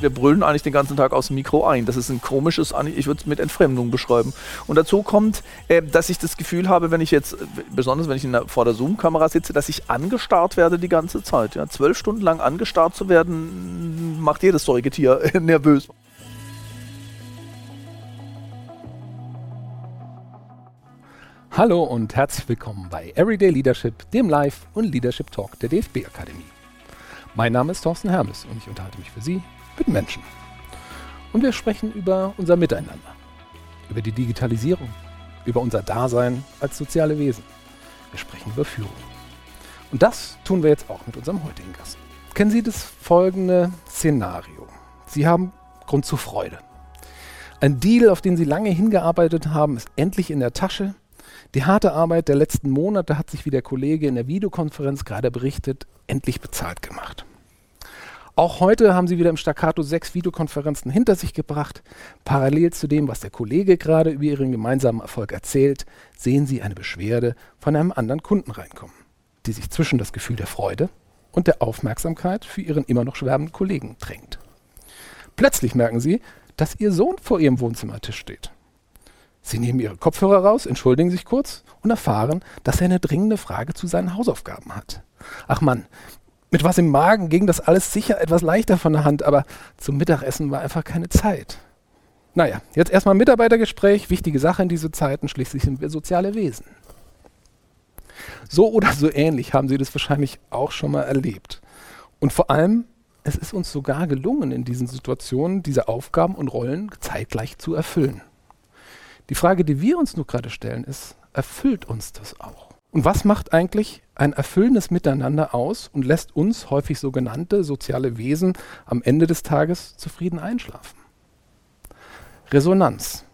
wir brüllen eigentlich den ganzen Tag aus dem Mikro ein. Das ist ein komisches, ich würde es mit Entfremdung beschreiben. Und dazu kommt, äh, dass ich das Gefühl habe, wenn ich jetzt, besonders wenn ich der, vor der Zoom-Kamera sitze, dass ich angestarrt werde die ganze Zeit. Ja? Zwölf Stunden lang angestarrt zu werden, macht jedes Säugetier nervös. Hallo und herzlich willkommen bei Everyday Leadership, dem Live- und Leadership Talk der DFB Akademie. Mein Name ist Thorsten Hermes und ich unterhalte mich für Sie mit Menschen. Und wir sprechen über unser Miteinander, über die Digitalisierung, über unser Dasein als soziale Wesen. Wir sprechen über Führung. Und das tun wir jetzt auch mit unserem heutigen Gast. Kennen Sie das folgende Szenario? Sie haben Grund zur Freude. Ein Deal, auf den Sie lange hingearbeitet haben, ist endlich in der Tasche. Die harte Arbeit der letzten Monate hat sich, wie der Kollege in der Videokonferenz gerade berichtet, endlich bezahlt gemacht. Auch heute haben sie wieder im Staccato sechs Videokonferenzen hinter sich gebracht. Parallel zu dem, was der Kollege gerade über ihren gemeinsamen Erfolg erzählt, sehen sie eine Beschwerde von einem anderen Kunden reinkommen, die sich zwischen das Gefühl der Freude und der Aufmerksamkeit für ihren immer noch schwärmenden Kollegen drängt. Plötzlich merken sie, dass ihr Sohn vor ihrem Wohnzimmertisch steht. Sie nehmen ihre Kopfhörer raus, entschuldigen sich kurz und erfahren, dass er eine dringende Frage zu seinen Hausaufgaben hat. Ach Mann, mit was im Magen ging das alles sicher etwas leichter von der Hand, aber zum Mittagessen war einfach keine Zeit. Naja, jetzt erstmal Mitarbeitergespräch, wichtige Sache in diese Zeiten, schließlich sind wir soziale Wesen. So oder so ähnlich haben Sie das wahrscheinlich auch schon mal erlebt. Und vor allem, es ist uns sogar gelungen, in diesen Situationen diese Aufgaben und Rollen zeitgleich zu erfüllen. Die Frage, die wir uns nur gerade stellen, ist, erfüllt uns das auch? Und was macht eigentlich ein erfüllendes Miteinander aus und lässt uns häufig sogenannte soziale Wesen am Ende des Tages zufrieden einschlafen? Resonanz.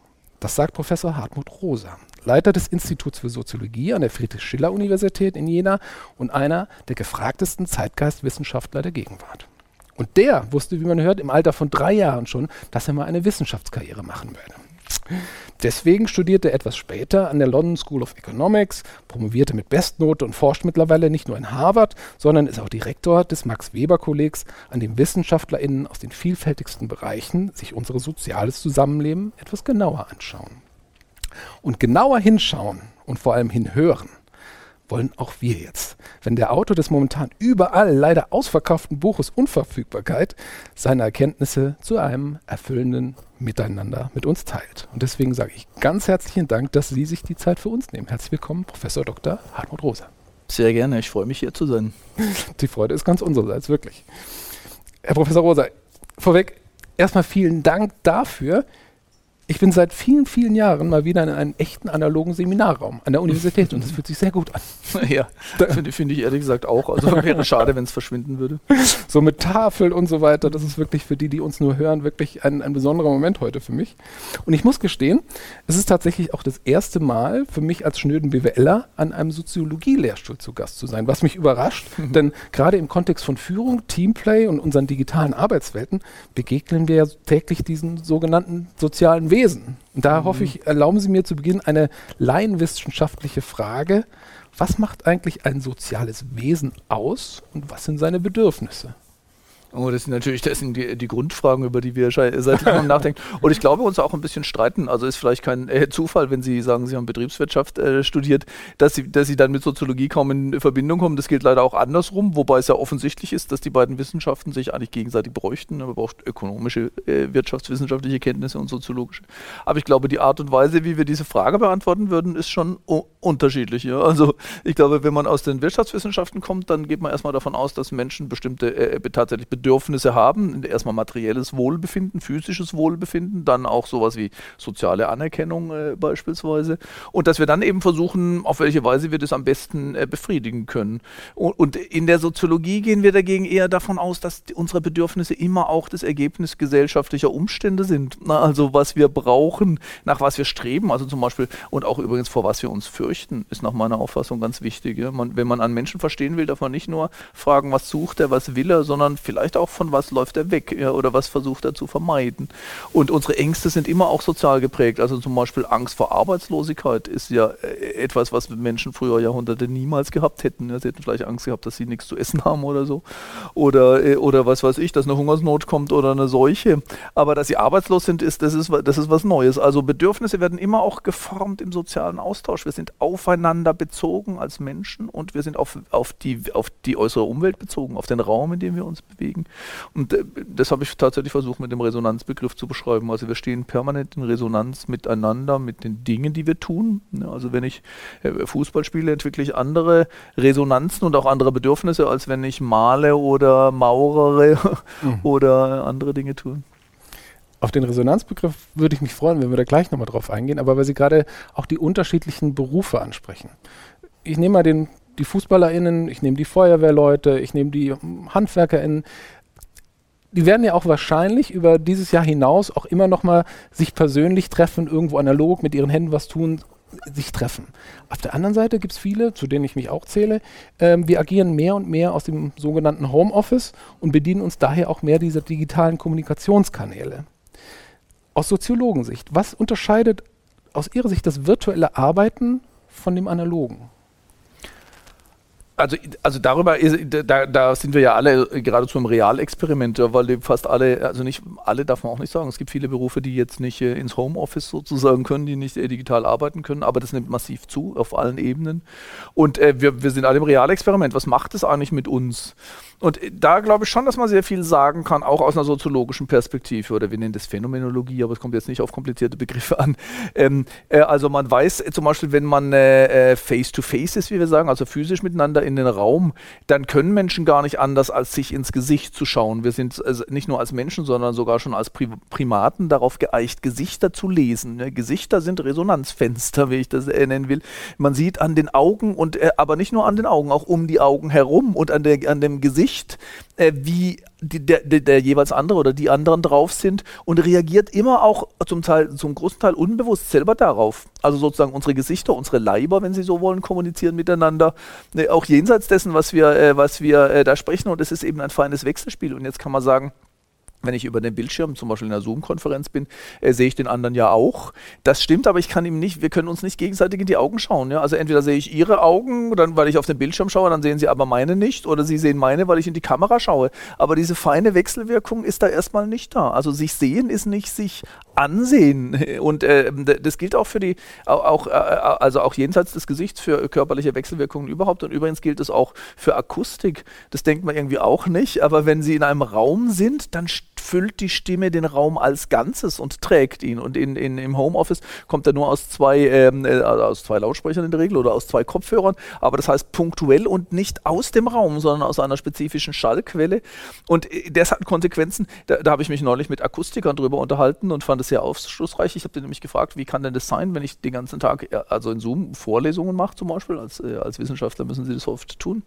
Das sagt Professor Hartmut Rosa, Leiter des Instituts für Soziologie an der Friedrich-Schiller-Universität in Jena und einer der gefragtesten Zeitgeistwissenschaftler der Gegenwart. Und der wusste, wie man hört, im Alter von drei Jahren schon, dass er mal eine Wissenschaftskarriere machen werde. Deswegen studierte er etwas später an der London School of Economics, promovierte mit Bestnote und forscht mittlerweile nicht nur in Harvard, sondern ist auch Direktor des Max Weber Kollegs, an dem WissenschaftlerInnen aus den vielfältigsten Bereichen sich unser soziales Zusammenleben etwas genauer anschauen. Und genauer hinschauen und vor allem hinhören wollen auch wir jetzt, wenn der Autor des momentan überall leider ausverkauften Buches Unverfügbarkeit seine Erkenntnisse zu einem erfüllenden Miteinander mit uns teilt. Und deswegen sage ich ganz herzlichen Dank, dass Sie sich die Zeit für uns nehmen. Herzlich willkommen, Professor Dr. Hartmut Rosa. Sehr gerne, ich freue mich hier zu sein. Die Freude ist ganz unsererseits, wirklich. Herr Professor Rosa, vorweg erstmal vielen Dank dafür, ich bin seit vielen, vielen Jahren mal wieder in einem echten analogen Seminarraum an der Universität und das fühlt sich sehr gut an. Ja, finde find ich ehrlich gesagt auch. Also wäre schade, wenn es verschwinden würde. So mit Tafel und so weiter, das ist wirklich für die, die uns nur hören, wirklich ein, ein besonderer Moment heute für mich. Und ich muss gestehen, es ist tatsächlich auch das erste Mal für mich als schnöden BWLer an einem Soziologie-Lehrstuhl zu Gast zu sein, was mich überrascht, mhm. denn gerade im Kontext von Führung, Teamplay und unseren digitalen Arbeitswelten begegnen wir ja täglich diesen sogenannten sozialen Wesen. Und da mhm. hoffe ich, erlauben Sie mir zu Beginn eine laienwissenschaftliche Frage. Was macht eigentlich ein soziales Wesen aus und was sind seine Bedürfnisse? Oh, das sind natürlich das sind die, die Grundfragen, über die wir seit langem nachdenken. Und ich glaube, uns auch ein bisschen streiten. Also ist vielleicht kein äh, Zufall, wenn Sie sagen, Sie haben Betriebswirtschaft äh, studiert, dass Sie, dass Sie dann mit Soziologie kaum in Verbindung kommen. Das gilt leider auch andersrum, wobei es ja offensichtlich ist, dass die beiden Wissenschaften sich eigentlich gegenseitig bräuchten. Man braucht ökonomische, äh, wirtschaftswissenschaftliche Kenntnisse und soziologische. Aber ich glaube, die Art und Weise, wie wir diese Frage beantworten würden, ist schon unterschiedlich. Ja? Also ich glaube, wenn man aus den Wirtschaftswissenschaften kommt, dann geht man erstmal davon aus, dass Menschen bestimmte äh, tatsächlich Bedürfnisse haben. Erstmal materielles Wohlbefinden, physisches Wohlbefinden, dann auch sowas wie soziale Anerkennung äh, beispielsweise. Und dass wir dann eben versuchen, auf welche Weise wir das am besten äh, befriedigen können. Und, und, in der Soziologie gehen wir dagegen eher davon aus, dass unsere Bedürfnisse immer auch das Ergebnis gesellschaftlicher Umstände sind. Na, also was wir brauchen, nach was wir streben, also zum Beispiel und auch übrigens vor was wir uns fürchten fürchten, ist nach meiner Auffassung ganz wichtig. Ja? Man, wenn man einen Menschen verstehen will, darf man nicht nur fragen, was sucht er, was will er, sondern vielleicht auch von was läuft er weg ja? oder was versucht er zu vermeiden. Und unsere Ängste sind immer auch sozial geprägt. Also zum Beispiel Angst vor Arbeitslosigkeit ist ja äh, etwas, was Menschen früher Jahrhunderte niemals gehabt hätten. Ja? Sie hätten vielleicht Angst gehabt, dass sie nichts zu essen haben oder so. Oder, äh, oder was weiß ich, dass eine Hungersnot kommt oder eine Seuche. Aber dass sie arbeitslos sind, ist, das, ist, das ist was Neues. Also Bedürfnisse werden immer auch geformt im sozialen Austausch. Wir sind aufeinander bezogen als Menschen und wir sind auf, auf, die, auf die äußere Umwelt bezogen, auf den Raum, in dem wir uns bewegen. Und äh, das habe ich tatsächlich versucht mit dem Resonanzbegriff zu beschreiben. Also wir stehen permanent in Resonanz miteinander, mit den Dingen, die wir tun. Also wenn ich äh, Fußball spiele, entwickle ich andere Resonanzen und auch andere Bedürfnisse, als wenn ich male oder maurere mhm. oder andere Dinge tue. Auf den Resonanzbegriff würde ich mich freuen, wenn wir da gleich nochmal drauf eingehen, aber weil Sie gerade auch die unterschiedlichen Berufe ansprechen. Ich nehme mal den, die FußballerInnen, ich nehme die Feuerwehrleute, ich nehme die HandwerkerInnen. Die werden ja auch wahrscheinlich über dieses Jahr hinaus auch immer nochmal sich persönlich treffen, irgendwo analog mit ihren Händen was tun, sich treffen. Auf der anderen Seite gibt es viele, zu denen ich mich auch zähle, ähm, wir agieren mehr und mehr aus dem sogenannten Homeoffice und bedienen uns daher auch mehr dieser digitalen Kommunikationskanäle aus Soziologensicht, was unterscheidet aus Ihrer Sicht das virtuelle Arbeiten von dem analogen? Also, also darüber, da, da sind wir ja alle geradezu im Realexperiment, weil fast alle, also nicht alle darf man auch nicht sagen. Es gibt viele Berufe, die jetzt nicht äh, ins Homeoffice sozusagen können, die nicht äh, digital arbeiten können, aber das nimmt massiv zu auf allen Ebenen. Und äh, wir, wir sind alle im Realexperiment. Was macht es eigentlich mit uns? Und da glaube ich schon, dass man sehr viel sagen kann, auch aus einer soziologischen Perspektive. Oder wir nennen das Phänomenologie, aber es kommt jetzt nicht auf komplizierte Begriffe an. Ähm, äh, also man weiß zum Beispiel, wenn man äh, face-to-face ist, wie wir sagen, also physisch miteinander in den Raum, dann können Menschen gar nicht anders, als sich ins Gesicht zu schauen. Wir sind also nicht nur als Menschen, sondern sogar schon als Pri Primaten darauf geeicht, Gesichter zu lesen. Ne? Gesichter sind Resonanzfenster, wie ich das äh, nennen will. Man sieht an den Augen und äh, aber nicht nur an den Augen, auch um die Augen herum und an, der, an dem Gesicht Sicht, äh, wie die, der, der, jeweils andere oder die anderen drauf sind und reagiert immer auch zum Teil, zum großen Teil unbewusst selber darauf. Also sozusagen unsere Gesichter, unsere Leiber, wenn Sie so wollen, kommunizieren miteinander, äh, auch jenseits dessen, was wir, äh, was wir äh, da sprechen. Und es ist eben ein feines Wechselspiel. Und jetzt kann man sagen, wenn ich über den Bildschirm, zum Beispiel in einer Zoom-Konferenz bin, äh, sehe ich den anderen ja auch. Das stimmt, aber ich kann ihm nicht, wir können uns nicht gegenseitig in die Augen schauen. Ja? Also entweder sehe ich ihre Augen, dann, weil ich auf den Bildschirm schaue, dann sehen sie aber meine nicht, oder sie sehen meine, weil ich in die Kamera schaue. Aber diese feine Wechselwirkung ist da erstmal nicht da. Also sich sehen ist nicht sich ansehen. Und äh, das gilt auch für die, auch, äh, also auch jenseits des Gesichts für körperliche Wechselwirkungen überhaupt. Und übrigens gilt es auch für Akustik. Das denkt man irgendwie auch nicht, aber wenn sie in einem Raum sind, dann füllt die Stimme den Raum als Ganzes und trägt ihn. Und in, in, im Homeoffice kommt er nur aus zwei, ähm, äh, aus zwei Lautsprechern in der Regel oder aus zwei Kopfhörern. Aber das heißt punktuell und nicht aus dem Raum, sondern aus einer spezifischen Schallquelle. Und äh, das hat Konsequenzen. Da, da habe ich mich neulich mit Akustikern drüber unterhalten und fand es sehr aufschlussreich. Ich habe den nämlich gefragt, wie kann denn das sein, wenn ich den ganzen Tag, also in Zoom Vorlesungen mache zum Beispiel, als, äh, als Wissenschaftler müssen sie das oft tun.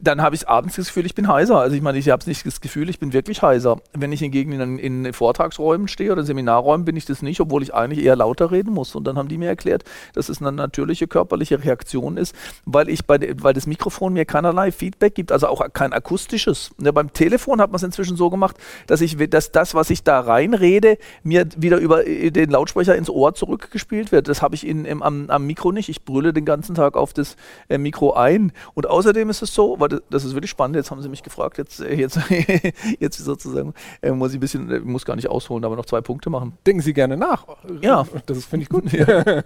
Dann habe ich abends das Gefühl, ich bin heiser. Also ich meine, ich habe nicht das Gefühl, ich bin wirklich heiser. Wenn ich hingegen in, in Vortragsräumen stehe oder Seminarräumen, bin ich das nicht, obwohl ich eigentlich eher lauter reden muss. Und dann haben die mir erklärt, dass es eine natürliche körperliche Reaktion ist, weil ich bei weil das Mikrofon mir keinerlei Feedback gibt, also auch kein akustisches. Ja, beim Telefon hat man es inzwischen so gemacht, dass ich dass das, was ich da reinrede, mir wieder über äh, den Lautsprecher ins Ohr zurückgespielt wird. Das habe ich in, im, am, am, Mikro nicht. Ich brülle den ganzen Tag auf das äh, Mikro ein. Und außerdem ist es so, weil das, das, ist wirklich spannend, jetzt haben Sie mich gefragt, jetzt, äh, jetzt, jetzt sozusagen äh, muss ich ein bisschen, äh, muss gar nicht ausholen, aber noch zwei Punkte machen. Denken Sie gerne nach. Ja. Das finde ich gut. Ja.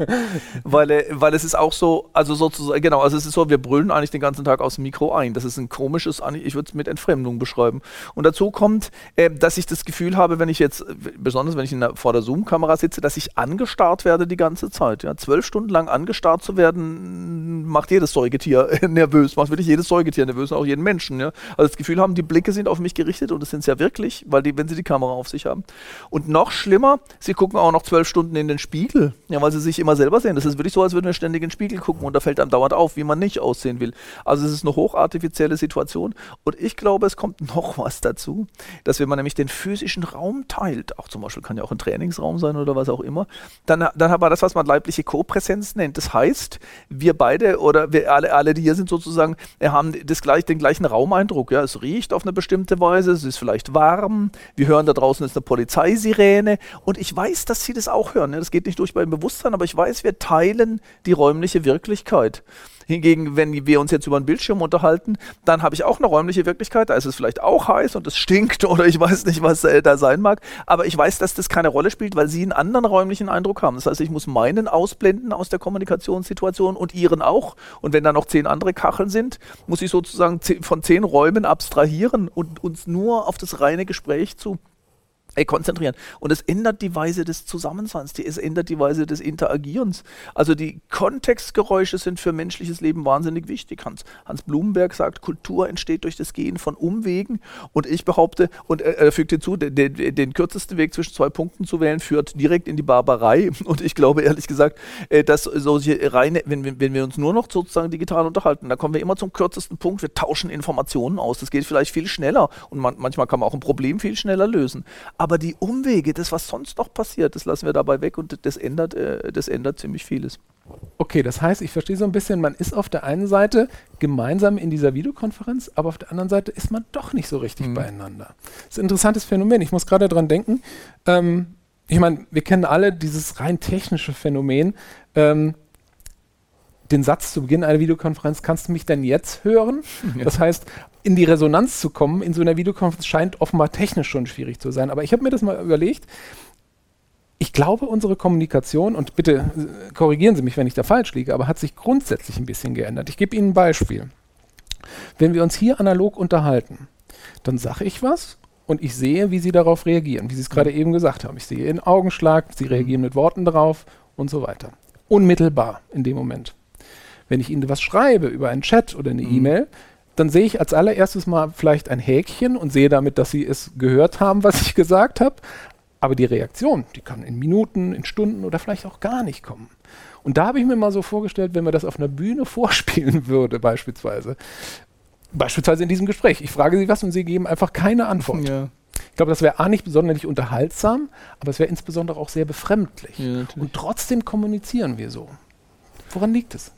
weil, äh, weil es ist auch so, also sozusagen, genau, also es ist so, wir brüllen eigentlich den ganzen Tag aus dem Mikro ein. Das ist ein komisches, ich würde es mit Entfremdung beschreiben. Und dazu kommt, äh, dass ich das Gefühl habe, wenn ich jetzt, besonders wenn ich der, vor der Zoom-Kamera sitze, dass ich angestarrt werde die ganze Zeit. Ja. Zwölf Stunden lang angestarrt zu werden, macht jedes Säugetier nervös, macht wirklich jedes Säugetier nervös, auch jeden Menschen. Ja. Also das Gefühl haben, die Blicke sind auf mich gerichtet und das sind es ja wirklich, weil die, wenn sie die Kamera auf sich haben. Und noch schlimmer, sie gucken auch noch zwölf Stunden in den Spiegel, ja, weil sie sich immer selber sehen. Das ist wirklich so, als würden wir ständig in den Spiegel gucken und da fällt einem dauernd auf, wie man nicht aussehen will. Also es ist eine hochartifizielle Situation und ich glaube, es kommt noch was dazu, dass wenn man nämlich den physischen Raum teilt, auch zum Beispiel kann ja auch ein Trainingsraum sein oder was auch immer, dann, dann hat man das, was man leibliche Kopräsenz nennt. Das heißt, wir beide oder wir alle, alle die hier sind sozusagen, haben das gleich, den gleichen Raumeindruck. Ja, es riecht auf eine bestimmte Weise, es ist vielleicht warm, wir hören da draußen ist eine Polizeisirene und ich weiß, dass sie das auch hören. Ne? Das geht nicht durch beim Bewusstsein, aber ich weiß, wir teilen die räumliche Wirklichkeit. Hingegen, wenn wir uns jetzt über einen Bildschirm unterhalten, dann habe ich auch eine räumliche Wirklichkeit. Da ist es vielleicht auch heiß und es stinkt oder ich weiß nicht, was äh, da sein mag. Aber ich weiß, dass das keine Rolle spielt, weil sie einen anderen räumlichen Eindruck haben. Das heißt, ich muss meinen ausblenden aus der Kommunikationssituation und ihren auch. Und wenn da noch zehn andere Kacheln sind, muss ich sozusagen von zehn Räumen abstrahieren und uns nur auf das reine Gespräch zu Ey, konzentrieren. Und es ändert die Weise des Zusammenseins, es ändert die Weise des Interagierens. Also die Kontextgeräusche sind für menschliches Leben wahnsinnig wichtig. Hans, Hans Blumenberg sagt, Kultur entsteht durch das Gehen von Umwegen. Und ich behaupte, und er, er fügt hinzu, den, den, den, kürzesten Weg zwischen zwei Punkten zu wählen, führt direkt in die Barbarei. Und ich glaube ehrlich gesagt, äh, dass solche reine, wenn, wenn wir uns nur noch sozusagen digital unterhalten, da kommen wir immer zum kürzesten Punkt. Wir tauschen Informationen aus. Das geht vielleicht viel schneller. Und man, manchmal kann man auch ein Problem viel schneller lösen aber die Umwege, das, was sonst noch passiert, das lassen wir dabei weg und das ändert, äh, das ändert ziemlich vieles. Okay, das heißt, ich verstehe so ein bisschen, man ist auf der einen Seite gemeinsam in dieser Videokonferenz, aber auf der anderen Seite ist man doch nicht so richtig mhm. beieinander. Das ist ein interessantes Phänomen. Ich muss gerade daran denken, ähm, ich meine, wir kennen alle dieses rein technische Phänomen. Ähm, den Satz zu Beginn einer Videokonferenz, kannst du mich denn jetzt hören? Ja. Das heißt, in die Resonanz zu kommen in so einer Videokonferenz scheint offenbar technisch schon schwierig zu sein. Aber ich habe mir das mal überlegt. Ich glaube, unsere Kommunikation, und bitte äh, korrigieren Sie mich, wenn ich da falsch liege, aber hat sich grundsätzlich ein bisschen geändert. Ich gebe Ihnen ein Beispiel. Wenn wir uns hier analog unterhalten, dann sage ich was und ich sehe, wie Sie darauf reagieren, wie Sie es gerade mhm. eben gesagt haben. Ich sehe Ihren Augenschlag, Sie reagieren mit Worten darauf und so weiter. Unmittelbar in dem Moment. Wenn ich Ihnen was schreibe über einen Chat oder eine mhm. E-Mail, dann sehe ich als allererstes mal vielleicht ein Häkchen und sehe damit, dass Sie es gehört haben, was ich gesagt habe. Aber die Reaktion, die kann in Minuten, in Stunden oder vielleicht auch gar nicht kommen. Und da habe ich mir mal so vorgestellt, wenn man das auf einer Bühne vorspielen würde, beispielsweise. Beispielsweise in diesem Gespräch. Ich frage Sie was und Sie geben einfach keine Antwort. Ja. Ich glaube, das wäre A nicht besonders unterhaltsam, aber es wäre insbesondere auch sehr befremdlich. Ja, und trotzdem kommunizieren wir so. Woran liegt es?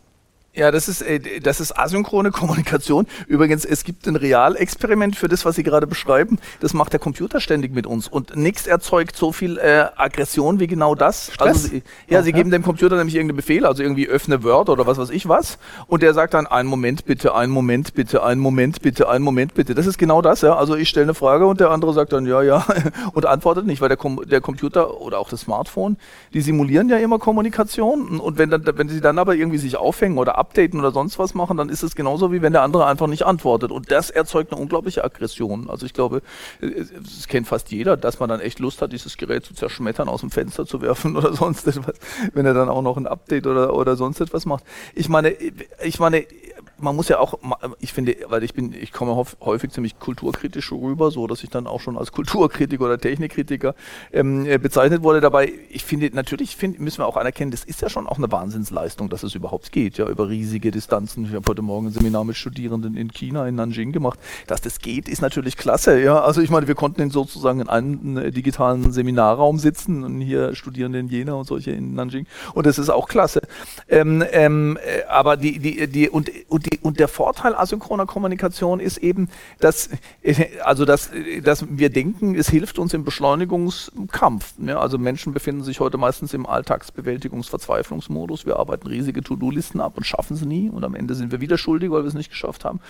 Ja, das ist, äh, das ist asynchrone Kommunikation. Übrigens, es gibt ein Realexperiment für das, was Sie gerade beschreiben. Das macht der Computer ständig mit uns. Und nichts erzeugt so viel äh, Aggression wie genau das. Stress? Also, Sie, ja, okay. Sie geben dem Computer nämlich irgendeinen Befehl, also irgendwie öffne Word oder was weiß ich was. Und der sagt dann, einen Moment bitte, einen Moment bitte, einen Moment bitte, einen Moment bitte. Das ist genau das, ja. Also ich stelle eine Frage und der andere sagt dann, ja, ja, und antwortet nicht, weil der, Com der Computer oder auch das Smartphone, die simulieren ja immer Kommunikation. Und wenn, dann, wenn sie dann aber irgendwie sich aufhängen oder updaten oder sonst was machen, dann ist es genauso wie wenn der andere einfach nicht antwortet. Und das erzeugt eine unglaubliche Aggression. Also ich glaube, es kennt fast jeder, dass man dann echt Lust hat, dieses Gerät zu zerschmettern, aus dem Fenster zu werfen oder sonst etwas, wenn er dann auch noch ein Update oder, oder sonst etwas macht. Ich meine, ich meine, man muss ja auch, ich finde, weil ich bin, ich komme häufig ziemlich kulturkritisch rüber, so dass ich dann auch schon als Kulturkritiker oder Technikkritiker ähm, äh, bezeichnet wurde. Dabei, ich finde, natürlich find, müssen wir auch anerkennen, das ist ja schon auch eine Wahnsinnsleistung, dass es überhaupt geht, ja, über riesige Distanzen. Ich habe heute Morgen ein Seminar mit Studierenden in China, in Nanjing gemacht. Dass das geht, ist natürlich klasse, ja. Also ich meine, wir konnten in sozusagen in einem äh, digitalen Seminarraum sitzen und hier Studierende in Jena und solche in Nanjing. Und das ist auch klasse. Ähm, ähm, äh, aber die, die, die, und, und die, und der Vorteil asynchroner Kommunikation ist eben, dass, also dass, dass wir denken, es hilft uns im Beschleunigungskampf. Ne? Also Menschen befinden sich heute meistens im Alltagsbewältigungsverzweiflungsmodus. Wir arbeiten riesige To-Do-Listen ab und schaffen sie nie. Und am Ende sind wir wieder schuldig, weil wir es nicht geschafft haben.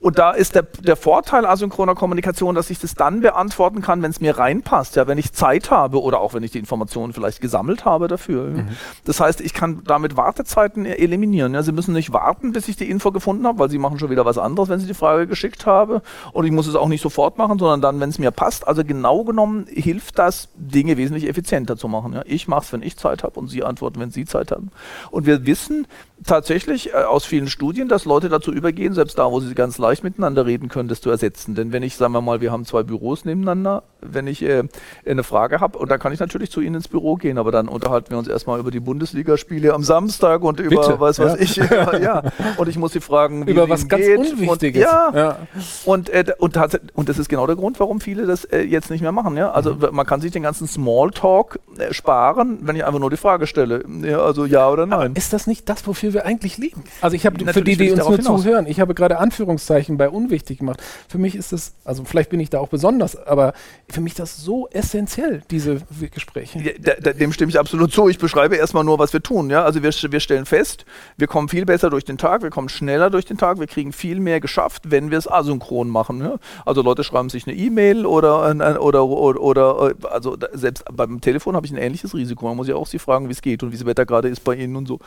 Und da ist der, der Vorteil asynchroner Kommunikation, dass ich das dann beantworten kann, wenn es mir reinpasst. Ja, wenn ich Zeit habe oder auch wenn ich die Informationen vielleicht gesammelt habe dafür. Mhm. Das heißt, ich kann damit Wartezeiten eliminieren. Ja, Sie müssen nicht warten, bis ich die Info gefunden gefunden habe, weil sie machen schon wieder was anderes, wenn sie die Frage geschickt habe. Und ich muss es auch nicht sofort machen, sondern dann, wenn es mir passt. Also genau genommen hilft das, Dinge wesentlich effizienter zu machen. Ja. Ich mache es, wenn ich Zeit habe und Sie antworten, wenn Sie Zeit haben. Und wir wissen, tatsächlich äh, aus vielen Studien, dass Leute dazu übergehen, selbst da, wo sie ganz leicht miteinander reden können, das zu ersetzen. Denn wenn ich, sagen wir mal, wir haben zwei Büros nebeneinander, wenn ich äh, eine Frage habe, und dann kann ich natürlich zu Ihnen ins Büro gehen, aber dann unterhalten wir uns erstmal über die Bundesligaspiele am Samstag und über Bitte, was weiß ja. ich. Ja, ja. Und ich muss Sie fragen, wie Über es was ganz geht. Unwichtiges. Und, ja, Ja. und, äh, und, und das ist genau der Grund, warum viele das äh, jetzt nicht mehr machen. Ja? Also Mhm. man kann sich den ganzen Smalltalk äh, sparen, wenn ich einfach nur die Frage stelle. Ja, also ja oder nein. Ist das nicht das, wofür wir eigentlich leben? Also ich habe für die, die uns nur hinaus. zuhören, ich habe gerade Anführungszeichen bei unwichtig gemacht. Für mich ist das, also vielleicht bin ich da auch besonders, aber für mich das so essentiell, diese Gespräche. Ja, da, dem stimme ich absolut zu. Ich beschreibe erstmal nur, was wir tun. Ja? Also wir, wir stellen fest, wir kommen viel besser durch den Tag, wir kommen schneller durch den Tag, wir kriegen viel mehr geschafft, wenn wir es asynchron machen. Ja? Also Leute schreiben sich eine E-Mail oder, oder, oder, oder also selbst beim Telefon habe ich ein ähnliches Risiko. Man muss ja auch sie fragen, wie es geht und wie das Wetter gerade ist bei Ihnen und so.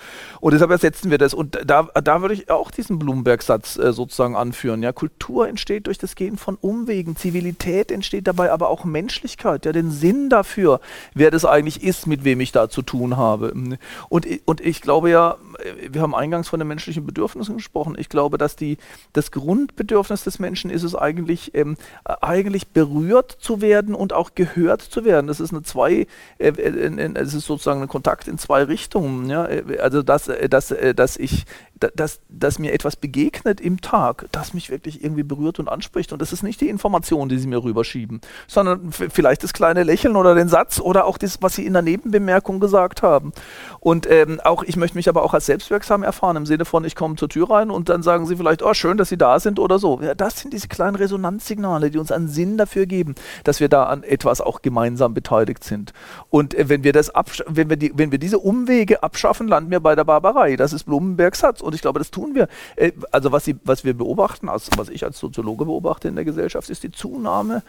Und deshalb ersetzen wir das. Und da, da würde ich auch diesen Bloomberg-Satz äh, sozusagen anführen. Ja? Kultur entsteht durch das Gehen von Umwegen, Zivilität entsteht dabei aber auch Menschlichkeit, ja, den Sinn dafür, wer das eigentlich ist, mit wem ich da zu tun habe. Und, und ich glaube ja, äh, wir haben eingangs von den menschlichen Bedürfnissen gesprochen. Ich glaube, dass die, das Grundbedürfnis des Menschen ist es eigentlich, ähm, äh, eigentlich berührt zu werden und auch gehört zu werden. Das ist eine zwei, äh, äh, äh, es ist sozusagen ein Kontakt in zwei Richtungen. Ja? Äh, Also dass, dass, dass ich dass, dass mir etwas begegnet im Tag, das mich wirklich irgendwie berührt und anspricht. Und das ist nicht die Information, die sie mir rüberschieben, sondern vielleicht das kleine Lächeln oder den Satz oder auch das, was sie in der Nebenbemerkung gesagt haben. Und ähm, auch, ich möchte mich aber auch als selbstwirksam erfahren, im Sinne von, ich komme zur Tür rein und dann sagen sie vielleicht, oh, schön, dass sie da sind oder so. Ja, das sind diese kleinen Resonanzsignale, die uns einen Sinn dafür geben, dass wir da an etwas auch gemeinsam beteiligt sind. Und äh, wenn wir das wenn wir die, wenn wir diese Umwege abschaffen, landen wir bei der Barbarei. Das ist Blumenbergs Satz. Und ich glaube, das tun wir. Äh, also was, sie, was wir beobachten, als, was ich als Soziologe beobachte in der Gesellschaft, ist die Zunahme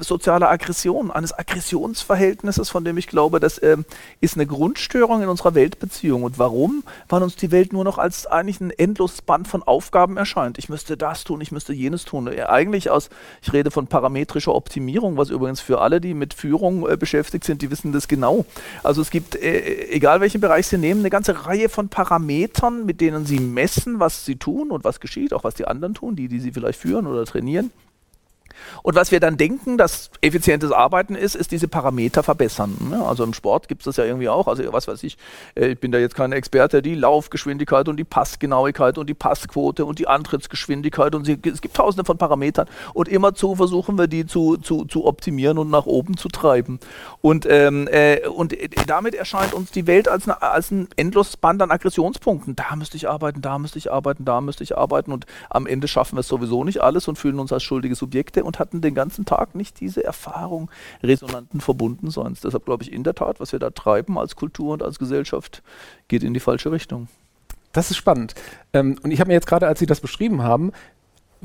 sozialer Aggression, eines Aggressionsverhältnisses, von dem ich glaube, das ähm, ist eine Grundstörung in unserer Weltbeziehung. Und warum? Weil uns die Welt nur noch als eigentlich ein endloses Band von Aufgaben erscheint. Ich müsste das tun, ich müsste jenes tun. Ja, eigentlich aus, ich rede von parametrischer Optimierung, was übrigens für alle, die mit Führung äh, beschäftigt sind, die wissen das genau. Also es gibt, äh, egal welchen Bereich Sie nehmen, eine ganze Reihe von Parametern, mit denen Sie messen, was Sie tun und was geschieht, auch was die anderen tun, die, die Sie vielleicht führen oder trainieren. Und was wir dann denken, dass effizientes Arbeiten ist, ist diese Parameter verbessern. ne? Also im Sport gibt es das ja irgendwie auch. Also was weiß ich, äh, ich bin da jetzt kein Experte, die Laufgeschwindigkeit und die Passgenauigkeit und die Passquote und die Antrittsgeschwindigkeit und sie, es gibt tausende von Parametern und immerzu versuchen wir die zu, zu, zu optimieren und nach oben zu treiben. Und, ähm, äh, und äh, damit erscheint uns die Welt als, eine, als ein endloses Band an Aggressionspunkten. Da müsste ich arbeiten, da müsste ich arbeiten, da müsste ich arbeiten und am Ende schaffen wir es sowieso nicht alles und fühlen uns als schuldige Subjekte und hatten den ganzen Tag nicht diese Erfahrung resonanten Verbundenseins. Deshalb glaube ich in der Tat, was wir da treiben als Kultur und als Gesellschaft, geht in die falsche Richtung. Das ist spannend. Ähm, und ich habe mir jetzt gerade, als Sie das beschrieben haben,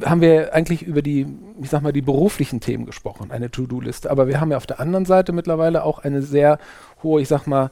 haben wir eigentlich über die, ich sag mal, die beruflichen Themen gesprochen, eine To-Do-Liste. Aber wir haben ja auf der anderen Seite mittlerweile auch eine sehr hohe, ich sag mal,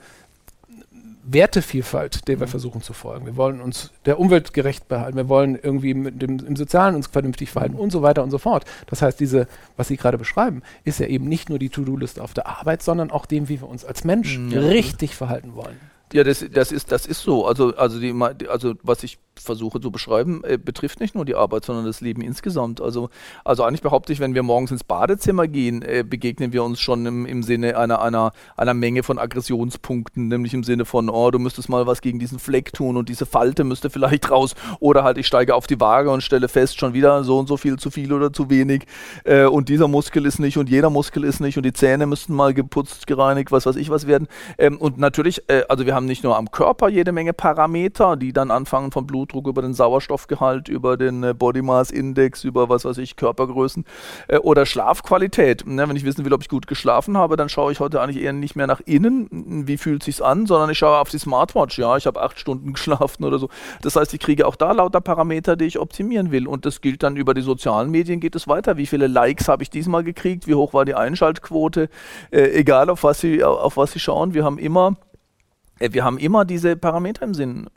Wertevielfalt, der wir versuchen zu folgen. Wir wollen uns der Umwelt gerecht behalten, wir wollen irgendwie mit dem, im Sozialen uns vernünftig verhalten und so weiter und so fort. Das heißt, diese, was Sie gerade beschreiben, ist ja eben nicht nur die To-Do-Liste auf der Arbeit, sondern auch dem, wie wir uns als Mensch Ja. richtig verhalten wollen. Ja, das, das, ist, das ist so. Also, also, die- also was ich versuche zu beschreiben, äh, betrifft nicht nur die Arbeit, sondern das Leben insgesamt. Also, also eigentlich behaupte ich, wenn wir morgens ins Badezimmer gehen, äh, begegnen wir uns schon im, im Sinne einer, einer, einer Menge von Aggressionspunkten, nämlich im Sinne von, oh, du müsstest mal was gegen diesen Fleck tun und diese Falte müsste vielleicht raus. Oder halt, ich steige auf die Waage und stelle fest, schon wieder so und so viel zu viel oder zu wenig. Äh, und dieser Muskel ist nicht und jeder Muskel ist nicht und die Zähne müssten mal geputzt, gereinigt, was weiß ich was werden. Ähm, und natürlich, äh, also wir haben nicht nur am Körper jede Menge Parameter, die dann anfangen vom Blutdruck über den Sauerstoffgehalt, über den äh, Body Mass Index, über was weiß ich, Körpergrößen äh, oder Schlafqualität. Ne, wenn ich wissen will, ob ich gut geschlafen habe, dann schaue ich heute eigentlich eher nicht mehr nach innen, wie fühlt sich's an, sondern ich schaue auf die Smartwatch. Ja, ich habe acht Stunden geschlafen oder so. Das heißt, ich kriege auch da lauter Parameter, die ich optimieren will. Und das gilt dann über die sozialen Medien, geht es weiter. Wie viele Likes habe ich diesmal gekriegt? Wie hoch war die Einschaltquote? Äh, egal auf was Sie, auf was Sie schauen, wir haben immer, äh, wir haben immer diese Parameter im Sinn.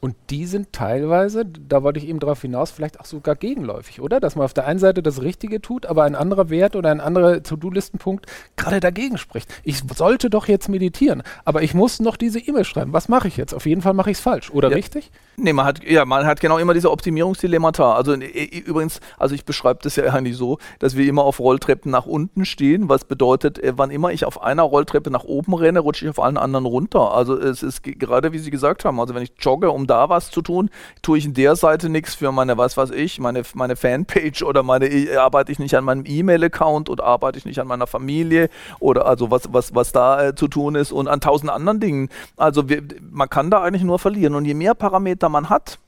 Und die sind teilweise, da wollte ich eben darauf hinaus, vielleicht auch sogar gegenläufig, oder? Dass man auf der einen Seite das Richtige tut, aber ein anderer Wert oder ein anderer To-Do-Listenpunkt gerade dagegen spricht. Ich sollte doch jetzt meditieren, aber ich muss noch diese E-Mail schreiben. Was mache ich jetzt? Auf jeden Fall mache ich es falsch, oder ja. richtig? Nee, man hat, ja, man hat genau immer diese Optimierungsdilemmata. Also übrigens, also ich beschreibe das ja eigentlich so, dass wir immer auf Rolltreppen nach unten stehen, was bedeutet, äh, wann immer ich auf einer Rolltreppe nach oben renne, rutsche ich auf allen anderen runter. Also es ist gerade, wie Sie gesagt haben, also wenn ich jogge, um da was zu tun, tue ich in der Seite nichts für meine, was weiß ich, meine, meine Fanpage oder meine, arbeite ich nicht an meinem E-Mail-Account oder arbeite ich nicht an meiner Familie oder also was, was, was da äh, zu tun ist und an tausend anderen Dingen. Also wir, man kann da eigentlich nur verlieren. Und je mehr Parameter man hat,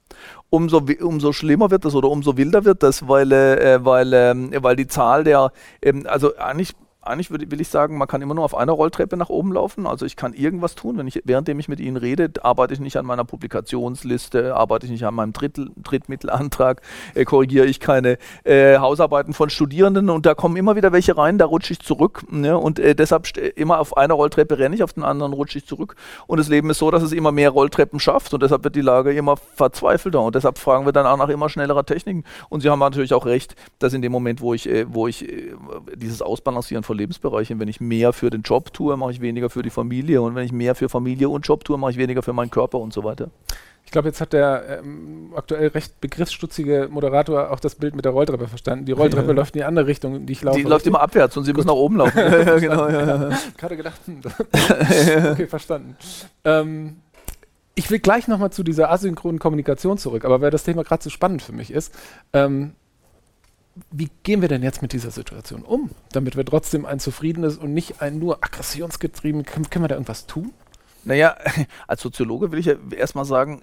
umso, umso schlimmer wird das oder umso wilder wird das, weil, äh, weil, äh, weil die Zahl der, äh, also eigentlich eigentlich würde, will ich sagen, man kann immer nur auf einer Rolltreppe nach oben laufen. Also ich kann irgendwas tun. Wenn ich, währenddem ich mit Ihnen rede, arbeite ich nicht an meiner Publikationsliste, arbeite ich nicht an meinem Drittel, Drittmittelantrag, äh, korrigiere ich keine äh, Hausarbeiten von Studierenden und da kommen immer wieder welche rein, da rutsche ich zurück. Ne? Und äh, deshalb immer auf einer Rolltreppe renne ich, auf den anderen rutsche ich zurück. Und das Leben ist so, dass es immer mehr Rolltreppen schafft und deshalb wird die Lage immer verzweifelter. Und deshalb fragen wir dann auch nach immer schnellerer Techniken. Und Sie haben natürlich auch recht, dass in dem Moment, wo ich, äh, wo ich äh, dieses Ausbalancieren von Lebensbereichen. Wenn ich mehr für den Job tue, mache ich weniger für die Familie. Und wenn ich mehr für Familie und Job tue, mache ich weniger für meinen Körper und so weiter. Ich glaube, jetzt hat der ähm, aktuell recht begriffsstutzige Moderator auch das Bild mit der Rolltreppe verstanden. Die Rolltreppe ja. läuft in die andere Richtung, in die ich laufe. Die läuft immer abwärts und Sie Gut. müssen nach oben laufen. ja, genau, ja. Gerade gedacht, hm, okay, verstanden. Ähm, ich will gleich nochmal zu dieser asynchronen Kommunikation zurück, aber weil das Thema gerade so spannend für mich ist, ähm, wie gehen wir denn jetzt mit dieser Situation um, damit wir trotzdem ein zufriedenes und nicht ein nur aggressionsgetrieben, können, können wir da irgendwas tun? Naja, als Soziologe will ich ja erstmal sagen,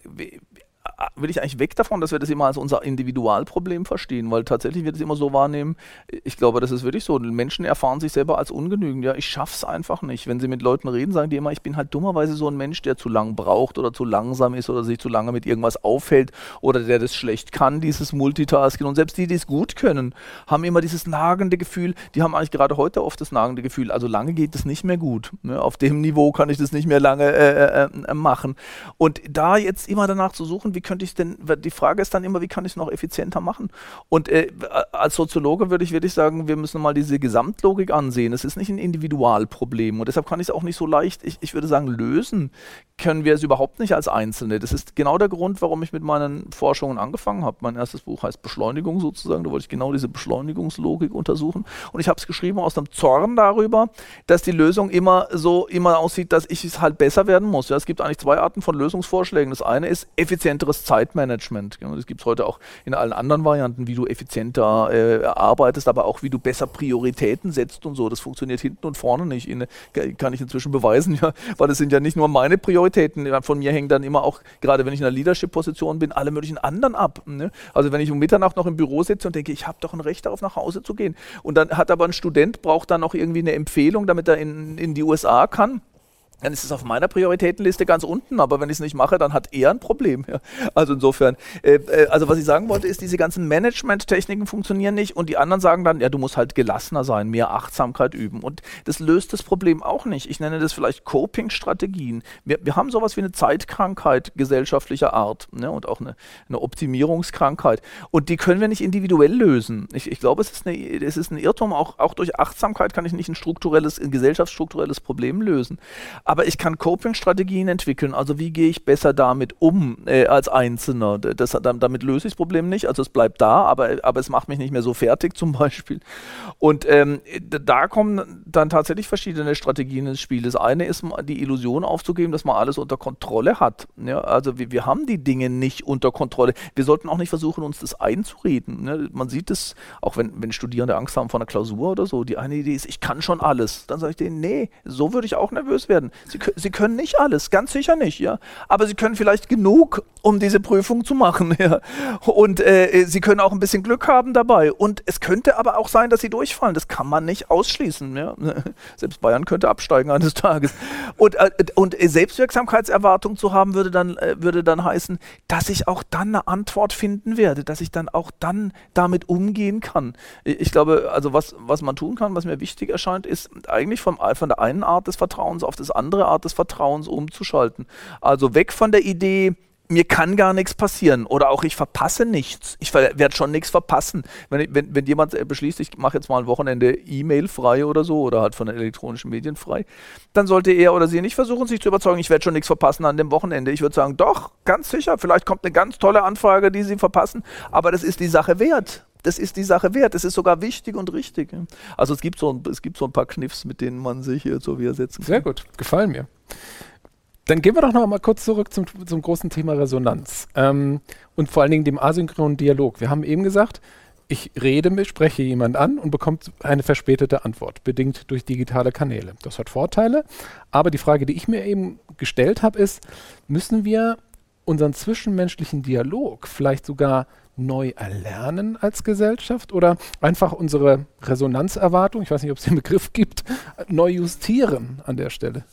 will ich eigentlich weg davon, dass wir das immer als unser Individualproblem verstehen, weil tatsächlich wir das immer so wahrnehmen. Ich glaube, das ist wirklich so. Menschen erfahren sich selber als ungenügend. Ja, ich schaff's einfach nicht. Wenn sie mit Leuten reden, sagen die immer, ich bin halt dummerweise so ein Mensch, der zu lang braucht oder zu langsam ist oder sich zu lange mit irgendwas aufhält oder der das schlecht kann, dieses Multitasking. Und selbst die, die es gut können, haben immer dieses nagende Gefühl, die haben eigentlich gerade heute oft das nagende Gefühl, also lange geht es nicht mehr gut. Ne? Auf dem Niveau kann ich das nicht mehr lange äh, äh, äh machen. Und da jetzt immer danach zu suchen, wie könnte ich denn, die Frage ist dann immer, wie kann ich es noch effizienter machen? Und äh, als Soziologe würde ich wirklich sagen, wir müssen mal diese Gesamtlogik ansehen. Es ist nicht ein Individualproblem und deshalb kann ich es auch nicht so leicht, ich, ich würde sagen, lösen können wir es überhaupt nicht als Einzelne. Das ist genau der Grund, warum ich mit meinen Forschungen angefangen habe. Mein erstes Buch heißt Beschleunigung sozusagen. Da wollte ich genau diese Beschleunigungslogik untersuchen. Und ich habe es geschrieben aus einem Zorn darüber, dass die Lösung immer so immer aussieht, dass ich es halt besser werden muss. Ja, es gibt eigentlich zwei Arten von Lösungsvorschlägen. Das eine ist effizienteres Zeitmanagement. Das gibt es heute auch in allen anderen Varianten, wie du effizienter äh, arbeitest, aber auch wie du besser Prioritäten setzt und so. Das funktioniert hinten und vorne nicht. In, kann ich inzwischen beweisen, ja, weil es sind ja nicht nur meine Prioritäten, Prioritäten. Von mir hängen dann immer auch, gerade wenn ich in einer Leadership-Position bin, alle möglichen anderen ab. Ne? Also wenn ich um Mitternacht noch im Büro sitze und denke, ich habe doch ein Recht darauf, nach Hause zu gehen. Und dann hat aber ein Student, braucht dann noch irgendwie eine Empfehlung, damit er in, in die USA kann dann ist es auf meiner Prioritätenliste ganz unten, aber wenn ich es nicht mache, dann hat er ein Problem. Ja. Also insofern, äh, äh, also was ich sagen wollte, ist, diese ganzen Management-Techniken funktionieren nicht und die anderen sagen dann, ja, du musst halt gelassener sein, mehr Achtsamkeit üben. Und das löst das Problem auch nicht. Ich nenne das vielleicht Coping-Strategien. Wir, wir haben sowas wie eine Zeitkrankheit gesellschaftlicher Art ne, und auch eine, eine Optimierungskrankheit. Und die können wir nicht individuell lösen. Ich, ich glaube, es ist, eine, es ist ein Irrtum. Auch, auch durch Achtsamkeit kann ich nicht ein strukturelles, ein gesellschaftsstrukturelles Problem lösen aber ich kann Coping-Strategien entwickeln. Also wie gehe ich besser damit um äh, als Einzelner? Das, damit löse ich das Problem nicht. Also es bleibt da, aber, aber es macht mich nicht mehr so fertig zum Beispiel. Und ähm, da kommen dann tatsächlich verschiedene Strategien ins Spiel. Das eine ist die Illusion aufzugeben, dass man alles unter Kontrolle hat. Ja, also wir, wir haben die Dinge nicht unter Kontrolle. Wir sollten auch nicht versuchen, uns das einzureden. Ne? Man sieht es, auch wenn, wenn Studierende Angst haben vor einer Klausur oder so. Die eine Idee ist, ich kann schon alles. Dann sage ich denen, nee, so würde ich auch nervös werden. Sie, sie, können nicht alles, ganz sicher nicht, ja. Aber sie können vielleicht genug, um diese Prüfung zu machen, ja. Und äh, sie können auch ein bisschen Glück haben dabei. Und es könnte aber auch sein, dass sie durchfallen. Das kann man nicht ausschließen, ja. Selbst Bayern könnte absteigen eines Tages. Und, äh, und Selbstwirksamkeitserwartung zu haben, würde dann, äh, würde dann heißen, dass ich auch dann eine Antwort finden werde, dass ich dann auch dann damit umgehen kann. Ich glaube, also was, was man tun kann, was mir wichtig erscheint, ist eigentlich vom, von der einen Art des Vertrauens auf das andere andere Art des Vertrauens umzuschalten. Also weg von der Idee, mir kann gar nichts passieren oder auch ich verpasse nichts. Ich werde schon nichts verpassen. Wenn, wenn, wenn jemand äh, beschließt, ich mache jetzt mal ein Wochenende E-Mail frei oder so oder halt von den elektronischen Medien frei, dann sollte er oder sie nicht versuchen, sich zu überzeugen, ich werde schon nichts verpassen an dem Wochenende. Ich würde sagen, doch, ganz sicher, vielleicht kommt eine ganz tolle Anfrage, die sie verpassen, aber das ist die Sache wert. Das ist die Sache wert. Das ist sogar wichtig und richtig. Also es gibt so ein, es gibt so ein paar Kniffs, mit denen man sich hier so wieder setzen kann. Sehr gut, gefallen mir. Dann gehen wir doch noch mal kurz zurück zum, zum großen Thema Resonanz ähm, und vor allen Dingen dem asynchronen Dialog. Wir haben eben gesagt, ich rede, spreche jemand an und bekommt eine verspätete Antwort, bedingt durch digitale Kanäle. Das hat Vorteile, aber die Frage, die ich mir eben gestellt habe, ist, müssen wir unseren zwischenmenschlichen Dialog vielleicht sogar neu erlernen als Gesellschaft oder einfach unsere Resonanzerwartung, ich weiß nicht, ob es den Begriff gibt, neu justieren an der Stelle?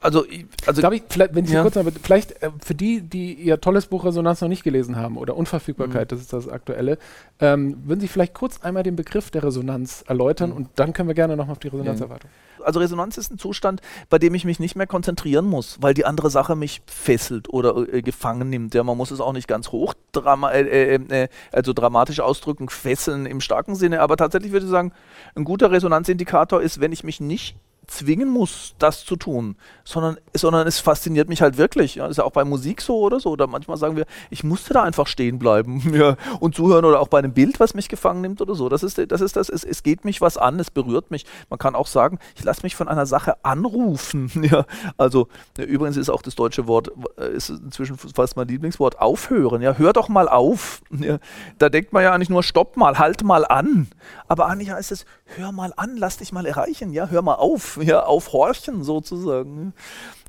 Also, also Darf ich, vielleicht, wenn ich ja. kurz mal, vielleicht äh, für die, die ihr tolles Buch Resonanz noch nicht gelesen haben oder Unverfügbarkeit, mhm. das ist das aktuelle, ähm, würden Sie vielleicht kurz einmal den Begriff der Resonanz erläutern mhm. und dann können wir gerne nochmal auf die Resonanzerwartung. Also Resonanz ist ein Zustand, bei dem ich mich nicht mehr konzentrieren muss, weil die andere Sache mich fesselt oder äh, gefangen nimmt. Ja, man muss es auch nicht ganz hoch drama äh, äh, äh, also dramatisch ausdrücken, fesseln im starken Sinne, aber tatsächlich würde ich sagen, ein guter Resonanzindikator ist, wenn ich mich nicht zwingen muss, das zu tun, sondern, sondern es fasziniert mich halt wirklich. Ja. Das ist ja auch bei Musik so oder so. Oder manchmal sagen wir, ich musste da einfach stehen bleiben ja, und zuhören oder auch bei einem Bild, was mich gefangen nimmt oder so. Das ist das, ist das es, es geht mich was an, es berührt mich. Man kann auch sagen, ich lasse mich von einer Sache anrufen. Ja. Also ja, übrigens ist auch das deutsche Wort, äh, ist inzwischen fast mein Lieblingswort, aufhören. Ja. Hör doch mal auf. Ja. Da denkt man ja eigentlich nur, stopp mal, halt mal an. Aber eigentlich heißt es, hör mal an, lass dich mal erreichen, ja, hör mal auf ja, aufhorchen sozusagen.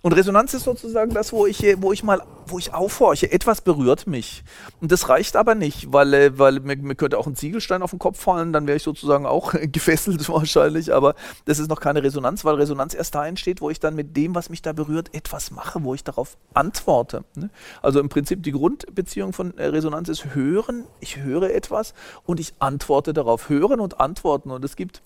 Und Resonanz ist sozusagen das, wo ich, wo ich mal, wo ich aufhorche. Etwas berührt mich. Und das reicht aber nicht, weil, äh, weil mir, mir könnte auch ein Ziegelstein auf den Kopf fallen, dann wäre ich sozusagen auch gefesselt wahrscheinlich. Aber das ist noch keine Resonanz, weil Resonanz erst da entsteht, wo ich dann mit dem, was mich da berührt, etwas mache, wo ich darauf antworte. Ne? Also im Prinzip die Grundbeziehung von äh, Resonanz ist hören. Ich höre etwas und ich antworte darauf. Hören und antworten. Und es gibt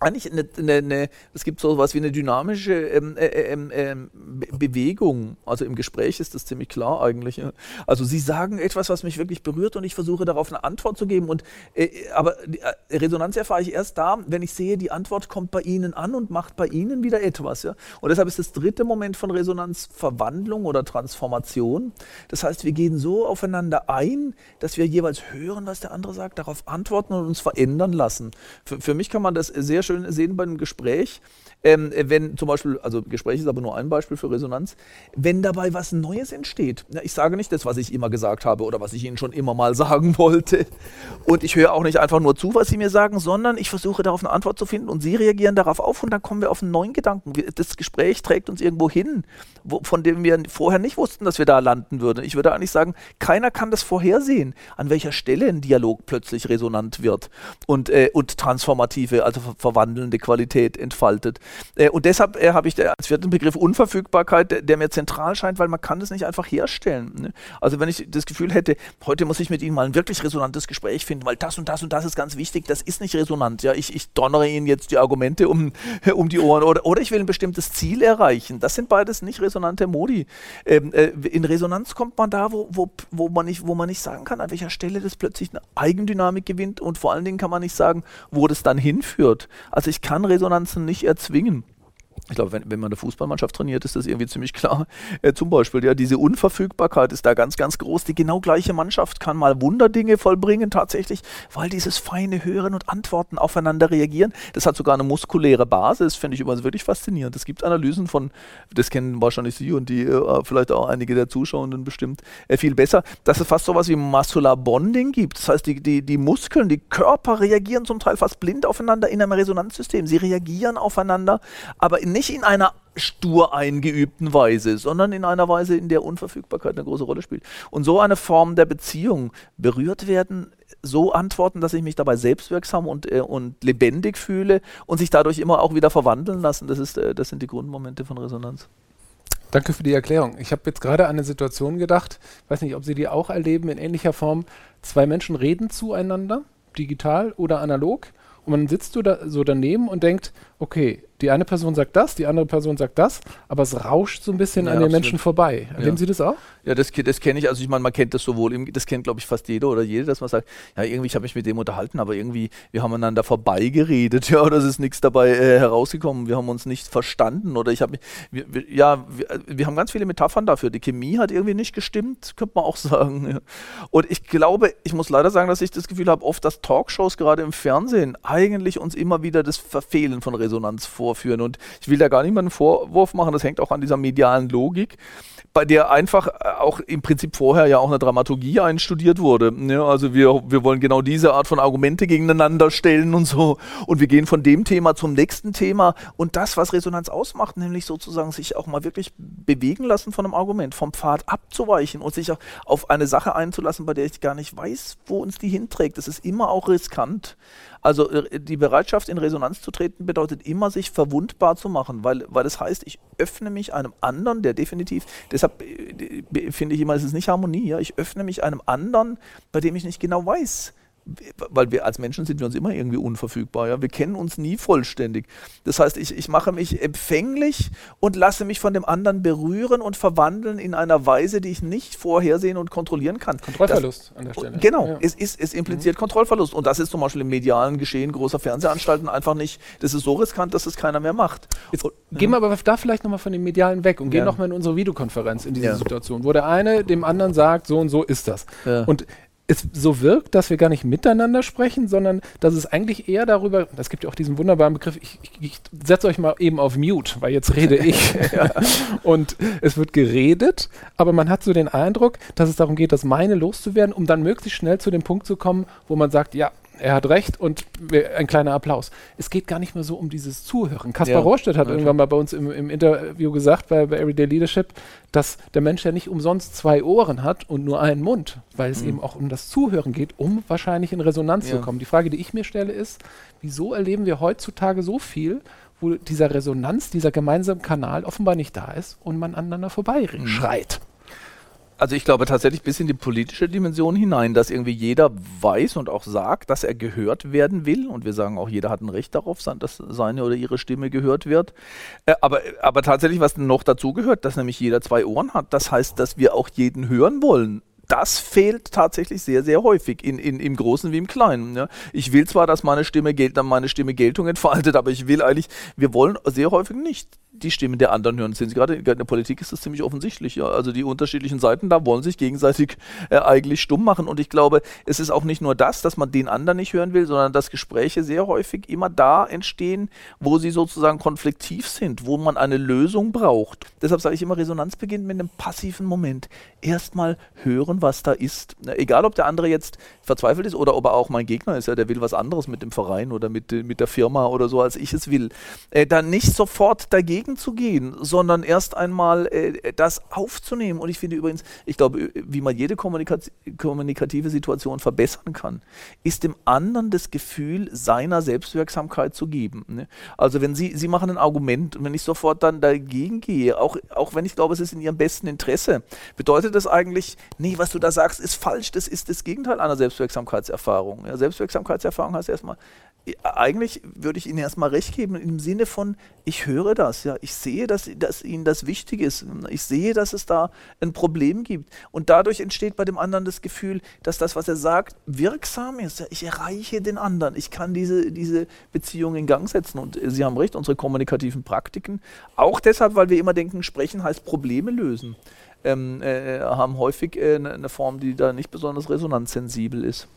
eigentlich eine, eine, eine, es gibt so etwas wie eine dynamische ähm, äh, äh, ähm, ähm Bewegung. Also im Gespräch ist das ziemlich klar eigentlich. Also Sie sagen etwas, was mich wirklich berührt und ich versuche darauf eine Antwort zu geben. Und, äh, aber die, äh, Resonanz erfahre ich erst da, wenn ich sehe, die Antwort kommt bei Ihnen an und macht bei Ihnen wieder etwas. Ja? Und deshalb ist das dritte Moment von Resonanz Verwandlung oder Transformation. Das heißt, wir gehen so aufeinander ein, dass wir jeweils hören, was der andere sagt, darauf antworten und uns verändern lassen. Für, für mich kann man das sehr schön sehen beim Gespräch, ähm, wenn zum Beispiel, also Gespräch ist aber nur ein Beispiel für Resonanz, wenn dabei was Neues entsteht. Ja, ich sage nicht das, was ich immer gesagt habe oder was ich Ihnen schon immer mal sagen wollte. Und ich höre auch nicht einfach nur zu, was Sie mir sagen, sondern ich versuche darauf eine Antwort zu finden und Sie reagieren darauf auf und dann kommen wir auf einen neuen Gedanken. Das Gespräch trägt uns irgendwo hin, wo, von dem wir vorher nicht wussten, dass wir da landen würden. Ich würde eigentlich sagen, keiner kann das vorhersehen, an welcher Stelle ein Dialog plötzlich resonant wird und, äh, und transformative, also verwandelnde Qualität entfaltet. Äh, und deshalb äh, habe ich als vierten Begriff Unverfügbarkeit, der, der, mir zentral scheint, weil man kann das nicht einfach herstellen. Ne? Also wenn ich das Gefühl hätte, heute muss ich mit Ihnen mal ein wirklich resonantes Gespräch finden, weil das und das und das ist ganz wichtig, das ist nicht resonant. Ja, ich, ich donnere Ihnen jetzt die Argumente um, um die Ohren oder, oder ich will ein bestimmtes Ziel erreichen. Das sind beides nicht resonante Modi. Ähm, äh, in Resonanz kommt man da, wo, wo, wo, man nicht, wo man nicht sagen kann, an welcher Stelle das plötzlich eine Eigendynamik gewinnt und vor allen Dingen kann man nicht sagen, wo das dann hinführt. Also ich kann Resonanzen nicht erzwingen ich glaube, wenn, wenn man eine Fußballmannschaft trainiert, ist das irgendwie ziemlich klar. Äh, zum Beispiel, ja, diese Unverfügbarkeit ist da ganz, ganz groß. Die genau gleiche Mannschaft kann mal Wunderdinge vollbringen, tatsächlich, weil dieses feine Hören und Antworten aufeinander reagieren. Das hat sogar eine muskuläre Basis, finde ich übrigens wirklich faszinierend. Es gibt Analysen von, das kennen wahrscheinlich Sie und die, äh, vielleicht auch einige der Zuschauenden bestimmt, äh, viel besser, dass es fast so etwas wie Muscular Bonding gibt. Das heißt, die, die, die Muskeln, die Körper reagieren zum Teil fast blind aufeinander in einem Resonanzsystem. Sie reagieren aufeinander, aber in nicht in einer stur eingeübten Weise, sondern in einer Weise, in der Unverfügbarkeit eine große Rolle spielt. Und so eine Form der Beziehung berührt werden, so antworten, dass ich mich dabei selbstwirksam und, äh, und lebendig fühle und sich dadurch immer auch wieder verwandeln lassen. Das, ist, äh, das sind die Grundmomente von Resonanz. Danke für die Erklärung. Ich habe jetzt gerade an eine Situation gedacht, weiß nicht, ob Sie die auch erleben in ähnlicher Form. Zwei Menschen reden zueinander, digital oder analog, und man sitzt so daneben und denkt, okay, Die eine Person sagt das, die andere Person sagt das, aber es rauscht so ein bisschen Ja, an den absolut. Menschen vorbei. Erleben Ja. Sie das auch? Ja, das, das kenne ich. Also ich meine, man kennt das sowohl, im, das kennt glaube ich fast jeder oder jede, dass man sagt, ja, irgendwie, ich habe mich mit dem unterhalten, aber irgendwie, wir haben einander vorbeigeredet, ja, oder es ist nichts dabei äh, herausgekommen, wir haben uns nicht verstanden oder ich habe mich, wir, wir, ja, wir, äh, wir haben ganz viele Metaphern dafür. Die Chemie hat irgendwie nicht gestimmt, könnte man auch sagen. Ja. Und ich glaube, ich muss leider sagen, dass ich das Gefühl habe, oft, dass Talkshows gerade im Fernsehen eigentlich uns immer wieder das Verfehlen von Resonanz vorführen. Und ich will da gar niemanden Vorwurf machen, das hängt auch an dieser medialen Logik bei der einfach äh, auch im Prinzip vorher ja auch eine Dramaturgie einstudiert wurde. Ne? Also wir, wir wollen genau diese Art von Argumente gegeneinander stellen und so. Und wir gehen von dem Thema zum nächsten Thema. Und das, was Resonanz ausmacht, nämlich sozusagen sich auch mal wirklich bewegen lassen von einem Argument, vom Pfad abzuweichen und sich auch auf eine Sache einzulassen, bei der ich gar nicht weiß, wo uns die hinträgt. Das ist immer auch riskant. Also äh, die Bereitschaft, in Resonanz zu treten, bedeutet immer, sich verwundbar zu machen, weil, weil das heißt, ich öffne mich einem anderen, der definitiv, deshalb äh, finde ich immer, es ist nicht Harmonie, ja? ich öffne mich einem anderen, bei dem ich nicht genau weiß, weil wir als Menschen sind wir uns immer irgendwie unverfügbar. Ja? Wir kennen uns nie vollständig. Das heißt, ich, ich mache mich empfänglich und lasse mich von dem anderen berühren und verwandeln in einer Weise, die ich nicht vorhersehen und kontrollieren kann. Kontrollverlust an der Stelle. Genau, Ja. es, ist, es impliziert Kontrollverlust. Und das ist zum Beispiel im medialen Geschehen großer Fernsehanstalten einfach nicht, das ist so riskant, dass es keiner mehr macht. Jetzt gehen wir aber da vielleicht nochmal von den Medialen weg und gehen Ja. nochmal in unsere Videokonferenz in diese Ja. Situation, wo der eine dem anderen sagt, so und so ist das. Und es so wirkt, dass wir gar nicht miteinander sprechen, sondern dass es eigentlich eher darüber, es gibt ja auch diesen wunderbaren Begriff, ich, ich, ich setze euch mal eben auf Mute, weil jetzt rede ich. Und es wird geredet, aber man hat so den Eindruck, dass es darum geht, das meine loszuwerden, um dann möglichst schnell zu dem Punkt zu kommen, wo man sagt, ja, er hat recht und ein kleiner Applaus. Es geht gar nicht mehr so um dieses Zuhören. Kaspar Ja. Rohrstedt hat Ja, irgendwann mal bei uns im, im Interview gesagt, bei, bei Everyday Leadership, dass der Mensch ja nicht umsonst zwei Ohren hat und nur einen Mund, weil es Mhm. eben auch um das Zuhören geht, um wahrscheinlich in Resonanz zu Ja. kommen. Die Frage, die ich mir stelle, ist, wieso erleben wir heutzutage so viel, wo dieser Resonanz, dieser gemeinsame Kanal offenbar nicht da ist und man aneinander vorbei Mhm. schreit? Also ich glaube tatsächlich bis in die politische Dimension hinein, dass irgendwie jeder weiß und auch sagt, dass er gehört werden will. Und wir sagen auch, jeder hat ein Recht darauf, dass seine oder ihre Stimme gehört wird. Äh, aber, aber tatsächlich, was noch dazu gehört, dass nämlich jeder zwei Ohren hat, das heißt, dass wir auch jeden hören wollen. Das fehlt tatsächlich sehr, sehr häufig, in, in, im Großen wie im Kleinen. Ja. Ich will zwar, dass meine Stimme, meine Stimme Geltung entfaltet, aber ich will eigentlich, wir wollen sehr häufig nicht die Stimmen der anderen hören. Sehen Sie gerade, in der Politik ist das ziemlich offensichtlich. Ja. Also die unterschiedlichen Seiten da wollen sich gegenseitig äh, eigentlich stumm machen. Und ich glaube, es ist auch nicht nur das, dass man den anderen nicht hören will, sondern dass Gespräche sehr häufig immer da entstehen, wo sie sozusagen konfliktiv sind, wo man eine Lösung braucht. Deshalb sage ich immer, Resonanz beginnt mit einem passiven Moment. Erstmal hören, was da ist. Egal, ob der andere jetzt verzweifelt ist oder ob er auch mein Gegner ist, ja, der will was anderes mit dem Verein oder mit, äh, mit der Firma oder so, als ich es will. Äh, dann nicht sofort dagegen zu gehen, sondern erst einmal äh, das aufzunehmen. Und ich finde übrigens, ich glaube, wie man jede Kommunikaz kommunikative Situation verbessern kann, ist dem anderen das Gefühl seiner Selbstwirksamkeit zu geben. Ne? Also wenn Sie, Sie machen ein Argument und wenn ich sofort dann dagegen gehe, auch, auch wenn ich glaube, es ist in Ihrem besten Interesse, bedeutet das eigentlich, nee, was du da sagst, ist falsch, das ist das Gegenteil einer Selbstwirksamkeitserfahrung. Ja, Selbstwirksamkeitserfahrung heißt erstmal, eigentlich würde ich Ihnen erstmal recht geben im Sinne von, ich höre das, ja, ich sehe, dass, dass Ihnen das wichtig ist, ich sehe, dass es da ein Problem gibt. Und dadurch entsteht bei dem anderen das Gefühl, dass das, was er sagt, wirksam ist. Ja, ich erreiche den anderen, ich kann diese, diese Beziehung in Gang setzen. Und äh, Sie haben recht, unsere kommunikativen Praktiken, auch deshalb, weil wir immer denken, sprechen heißt Probleme lösen, ähm, äh, haben häufig äh, eine eine Form, die da nicht besonders resonanzsensibel ist.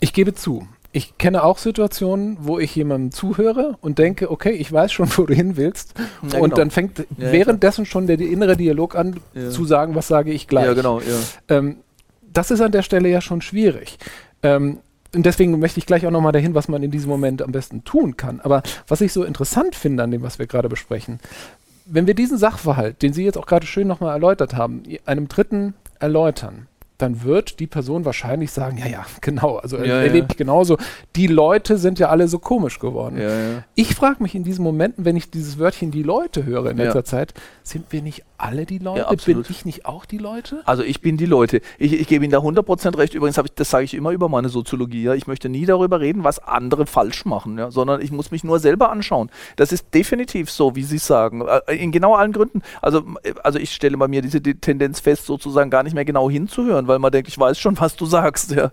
Ich gebe zu. Ich kenne auch Situationen, wo ich jemandem zuhöre und denke, okay, ich weiß schon, wo du hin willst. Ja, und genau. dann fängt Ja, währenddessen schon der, innere Dialog an, Ja. zu sagen, was sage ich gleich. Ja, genau, ja. Ähm, das ist an der Stelle ja schon schwierig. Ähm, und deswegen möchte ich gleich auch nochmal dahin, was man in diesem Moment am besten tun kann. Aber was ich so interessant finde an dem, was wir gerade besprechen, wenn wir diesen Sachverhalt, den Sie jetzt auch gerade schön nochmal erläutert haben, einem Dritten erläutern, dann wird die Person wahrscheinlich sagen, ja, ja, genau, also Ja, erlebe ja. ich genauso. Die Leute sind ja alle so komisch geworden. Ja. Ich frage mich in diesen Momenten, wenn ich dieses Wörtchen die Leute höre in letzter Zeit, sind wir nicht alle die Leute? Ja, absolut. Bin ich nicht auch die Leute? Also ich bin die Leute. Ich, ich gebe Ihnen da 100% recht. Übrigens, ich, das sage ich immer über meine Soziologie. Ja. Ich möchte nie darüber reden, was andere falsch machen, ja, sondern ich muss mich nur selber anschauen. Das ist definitiv so, wie Sie sagen. Äh, in genau allen Gründen. Also, äh, also ich stelle bei mir diese Tendenz fest, sozusagen gar nicht mehr genau hinzuhören, weil man denkt, ich weiß schon, was du sagst. Ja.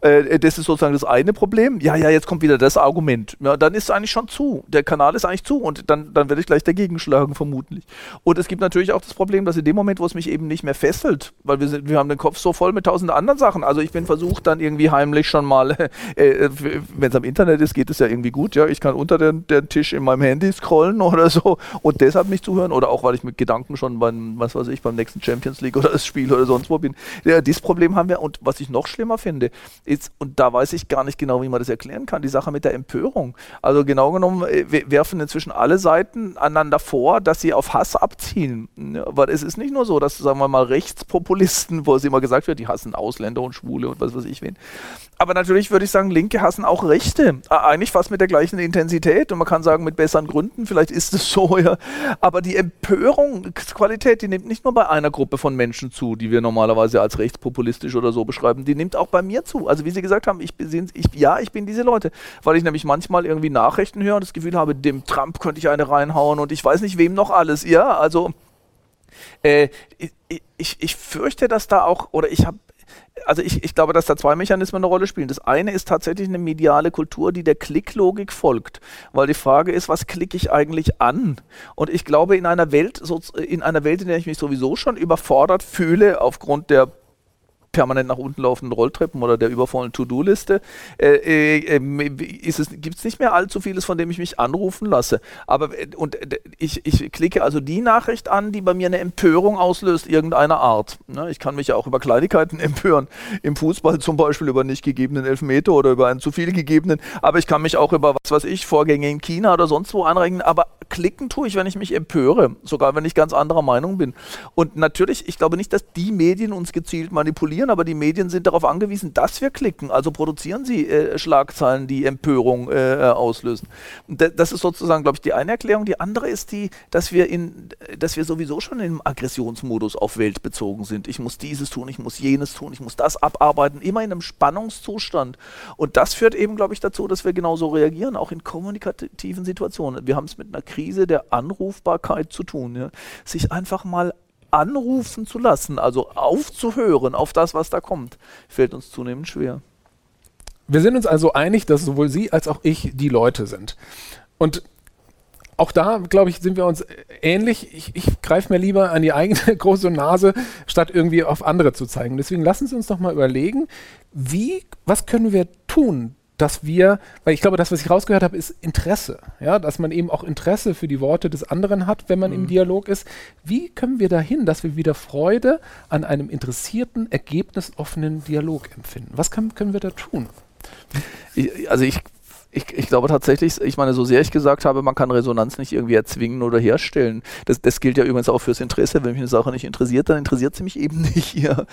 Äh, das ist sozusagen das eine Problem. Ja, ja, jetzt kommt wieder das Argument. Ja, dann ist es eigentlich schon zu. Der Kanal ist eigentlich zu und dann, dann werde ich gleich dagegen schlagen, vermutlich. Und es gibt natürlich auch das Problem, dass in dem Moment, wo es mich eben nicht mehr fesselt, weil wir, sind, wir haben den Kopf so voll mit tausenden anderen Sachen. Also ich bin versucht, dann irgendwie heimlich schon mal, äh, wenn es am Internet ist, geht es ja irgendwie gut. Ja, ich kann unter den, den, Tisch in meinem Handy scrollen oder so und deshalb nicht zuhören oder auch, weil ich mit Gedanken schon beim, was weiß ich, beim nächsten Champions League oder das Spiel oder sonst wo bin. Ja, dieses Problem haben wir und was ich noch schlimmer finde, ist, und da weiß ich gar nicht genau, wie man das erklären kann, die Sache mit der Empörung. Also genau genommen äh, werfen inzwischen alle Seiten aneinander vor, dass sie auf Hass abziehen. Weil es ist nicht nur so, dass, sagen wir mal, Rechtspopulisten, wo es immer gesagt wird, die hassen Ausländer und Schwule und was weiß ich wen. Aber natürlich würde ich sagen, Linke hassen auch Rechte. Eigentlich fast mit der gleichen Intensität und man kann sagen, mit besseren Gründen, vielleicht ist es so, ja. Aber die Empörungsqualität, die nimmt nicht nur bei einer Gruppe von Menschen zu, die wir normalerweise als rechtspopulistisch oder so beschreiben, die nimmt auch bei mir zu. Also wie Sie gesagt haben, ich, ich, ja, ich bin diese Leute, weil ich nämlich manchmal irgendwie Nachrichten höre und das Gefühl habe, dem Trump könnte ich eine reinhauen und ich weiß nicht wem noch alles. Ja, also äh, ich, ich, ich fürchte, dass da auch, oder ich habe also ich, ich, glaube, dass da zwei Mechanismen eine Rolle spielen. Das eine ist tatsächlich eine mediale Kultur, die der Klicklogik folgt. Weil die Frage ist, was klicke ich eigentlich an? Und ich glaube, in einer Welt, in einer Welt, in der ich mich sowieso schon überfordert fühle, aufgrund der permanent nach unten laufenden Rolltreppen oder der übervollen To-Do-Liste, äh, äh, gibt es nicht mehr allzu vieles, von dem ich mich anrufen lasse. Aber äh, und äh, ich, ich klicke also die Nachricht an, die bei mir eine Empörung auslöst, irgendeiner Art. Ne? Ich kann mich ja auch über Kleinigkeiten empören. Im Fußball zum Beispiel über nicht gegebenen Elfmeter oder über einen zu viel gegebenen. Aber ich kann mich auch über was weiß ich, Vorgänge in China oder sonst wo anregen. Aber klicken tue ich, wenn ich mich empöre. Sogar wenn ich ganz anderer Meinung bin. Und natürlich, ich glaube nicht, dass die Medien uns gezielt manipulieren produzieren, aber die Medien sind darauf angewiesen, dass wir klicken. Also produzieren sie äh, Schlagzeilen, die Empörung äh, auslösen. das ist sozusagen, glaube ich, die eine Erklärung. Die andere ist die, dass wir in, dass wir sowieso schon im Aggressionsmodus auf Welt bezogen sind. Ich muss dieses tun, ich muss jenes tun, ich muss das abarbeiten, immer in einem Spannungszustand. Und das führt eben, glaube ich, dazu, dass wir genauso reagieren, auch in kommunikativen Situationen. Wir haben es mit einer Krise der Anrufbarkeit zu tun. Ja. Sich einfach mal anrufen zu lassen, also aufzuhören auf das, was da kommt, fällt uns zunehmend schwer. Wir sind uns also einig, dass sowohl Sie als auch ich die Leute sind. Und auch da, glaube ich, sind wir uns ähnlich. Ich, ich greife mir lieber an die eigene große Nase, statt irgendwie auf andere zu zeigen. Deswegen lassen Sie uns doch mal überlegen, wie, was können wir tun, dass wir, weil ich glaube, das, was ich rausgehört habe, ist Interesse. Ja, dass man eben auch Interesse für die Worte des anderen hat, wenn man mhm. im Dialog ist. Wie können wir dahin, dass wir wieder Freude an einem interessierten, ergebnisoffenen Dialog empfinden? Was kann, können wir da tun? Ich, also ich ich, ich, glaube tatsächlich, ich meine, so sehr ich gesagt habe, man kann Resonanz nicht irgendwie erzwingen oder herstellen. Das, das gilt ja übrigens auch fürs Interesse. Wenn mich eine Sache nicht interessiert, dann interessiert sie mich eben nicht. Ja.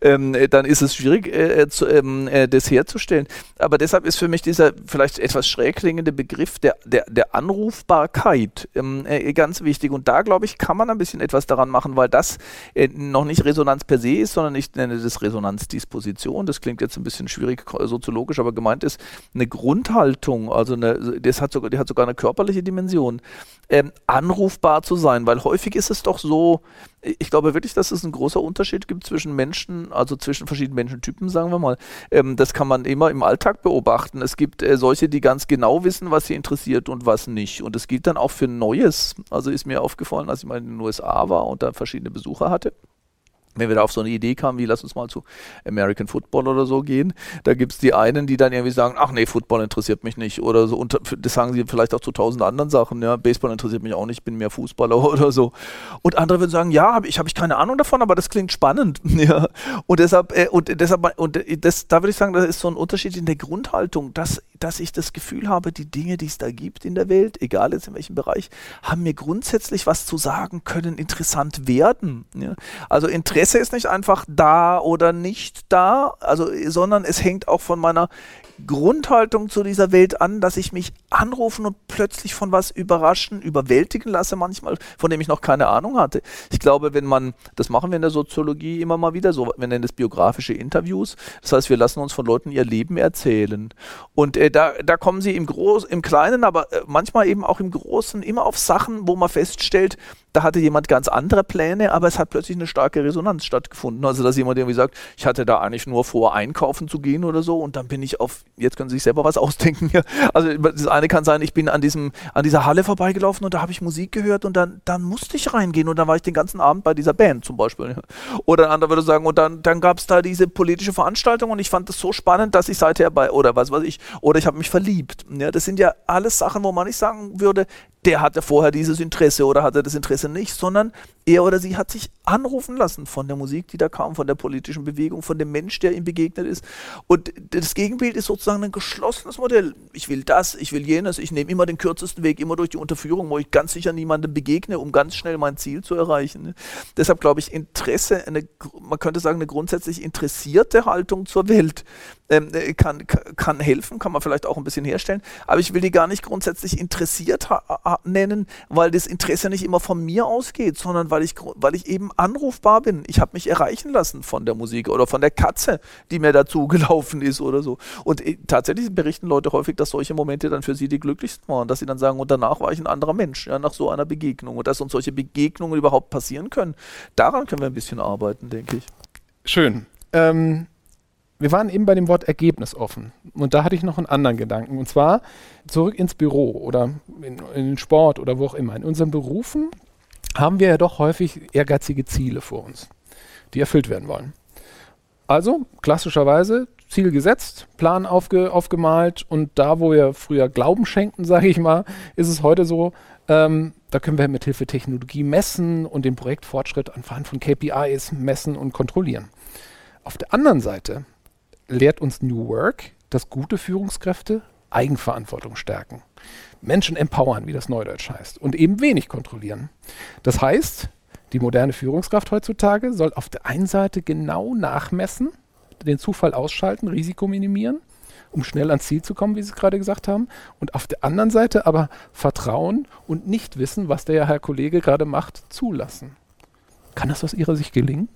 Ähm, dann ist es schwierig, äh, äh, zu, ähm, äh, das herzustellen. Aber deshalb ist für mich dieser vielleicht etwas schräg klingende Begriff der, der, der Anrufbarkeit ähm, äh, ganz wichtig. Und da, glaube ich, kann man ein bisschen etwas daran machen, weil das äh, noch nicht Resonanz per se ist, sondern ich nenne das Resonanzdisposition. Das klingt jetzt ein bisschen schwierig soziologisch, aber gemeint ist eine Grundhaltung Haltung, also eine, das hat sogar, die hat sogar eine körperliche Dimension, ähm, anrufbar zu sein, weil häufig ist es doch so, ich glaube wirklich, dass es ein großer Unterschied gibt zwischen Menschen, also zwischen verschiedenen Menschentypen, sagen wir mal. Ähm, das kann man immer im Alltag beobachten. Es gibt äh, solche, die ganz genau wissen, was sie interessiert und was nicht. Und das gilt dann auch für Neues. Also ist mir aufgefallen, als ich mal in den USA war und da verschiedene Besucher hatte wenn wir da auf so eine Idee kamen, wie lass uns mal zu American Football oder so gehen, da gibt es die einen, die dann irgendwie sagen, ach nee, Football interessiert mich nicht oder so, und das sagen sie vielleicht auch zu tausend anderen Sachen, ja, Baseball interessiert mich auch nicht, ich bin mehr Fußballer oder so. Und andere würden sagen, ja, hab ich habe ich keine Ahnung davon, aber das klingt spannend, ja. Und deshalb, äh, und deshalb, und das, da würde ich sagen, das ist so ein Unterschied in der Grundhaltung, dass, dass ich das Gefühl habe, die Dinge, die es da gibt in der Welt, egal jetzt in welchem Bereich, haben mir grundsätzlich was zu sagen, können interessant werden, ja. Also Interesse Interesse ist nicht einfach da oder nicht da, also, sondern es hängt auch von meiner Grundhaltung zu dieser Welt an, dass ich mich anrufen und plötzlich von was überraschen, überwältigen lasse manchmal, von dem ich noch keine Ahnung hatte. Ich glaube, wenn man, das machen wir in der Soziologie immer mal wieder so, wir nennen das biografische Interviews. Das heißt, wir lassen uns von Leuten ihr Leben erzählen. Und äh, da, da kommen sie im, Groß, im Kleinen, aber äh, manchmal eben auch im Großen immer auf Sachen, wo man feststellt, da hatte jemand ganz andere Pläne, aber es hat plötzlich eine starke Resonanz stattgefunden. Also, dass jemand irgendwie sagt, ich hatte da eigentlich nur vor, einkaufen zu gehen oder so und dann bin ich auf, jetzt können Sie sich selber was ausdenken hier. Also, das eine kann sein, ich bin an, diesem, an dieser Halle vorbeigelaufen und da habe ich Musik gehört und dann, dann musste ich reingehen und dann war ich den ganzen Abend bei dieser Band zum Beispiel. Oder ein anderer würde sagen, und dann, dann gab es da diese politische Veranstaltung und ich fand das so spannend, dass ich seither bei, oder was weiß ich, oder ich habe mich verliebt. Ja, das sind ja alles Sachen, wo man nicht sagen würde, der hatte vorher dieses Interesse oder hatte das Interesse nicht, sondern er oder sie hat sich anrufen lassen von der Musik, die da kam, von der politischen Bewegung, von dem Mensch, der ihm begegnet ist. Und das Gegenbild ist sozusagen ein geschlossenes Modell. Ich will das, ich will jenes, ich nehme immer den kürzesten Weg, immer durch die Unterführung, wo ich ganz sicher niemandem begegne, um ganz schnell mein Ziel zu erreichen. Deshalb glaube ich, Interesse, eine, man könnte sagen, eine grundsätzlich interessierte Haltung zur Welt ähm, äh, kann, kann helfen, kann man vielleicht auch ein bisschen herstellen. Aber ich will die gar nicht grundsätzlich interessiert nennen, weil das Interesse nicht immer von mir ausgeht, sondern weil ich, weil ich eben anrufbar bin. Ich habe mich erreichen lassen von der Musik oder von der Katze, die mir dazu gelaufen ist oder so. Und äh, tatsächlich berichten Leute häufig, dass solche Momente dann für sie die glücklichsten waren, dass sie dann sagen, und danach war ich ein anderer Mensch, ja, nach so einer Begegnung. Und dass uns solche Begegnungen überhaupt passieren können, daran können wir ein bisschen arbeiten, denke ich. Schön. Ähm, wir waren eben bei dem Wort Ergebnis offen. Und da hatte ich noch einen anderen Gedanken. Und zwar zurück ins Büro oder in, in den Sport oder wo auch immer. In unseren Berufen haben wir ja doch häufig ehrgeizige Ziele vor uns, die erfüllt werden wollen. Also klassischerweise Ziel gesetzt, Plan aufge, aufgemalt und da, wo wir früher Glauben schenkten, sage ich mal, ist es heute so, ähm, da können wir mit Hilfe Technologie messen und den Projektfortschritt anhand von KPIs messen und kontrollieren. Auf der anderen Seite lehrt uns New Work, dass gute Führungskräfte Eigenverantwortung stärken. Menschen empowern, wie das Neudeutsch heißt, und eben wenig kontrollieren. Das heißt, die moderne Führungskraft heutzutage soll auf der einen Seite genau nachmessen, den Zufall ausschalten, Risiko minimieren, um schnell ans Ziel zu kommen, wie Sie es gerade gesagt haben, und auf der anderen Seite aber Vertrauen und nicht wissen, was der Herr Kollege gerade macht, zulassen. Kann das aus Ihrer Sicht gelingen?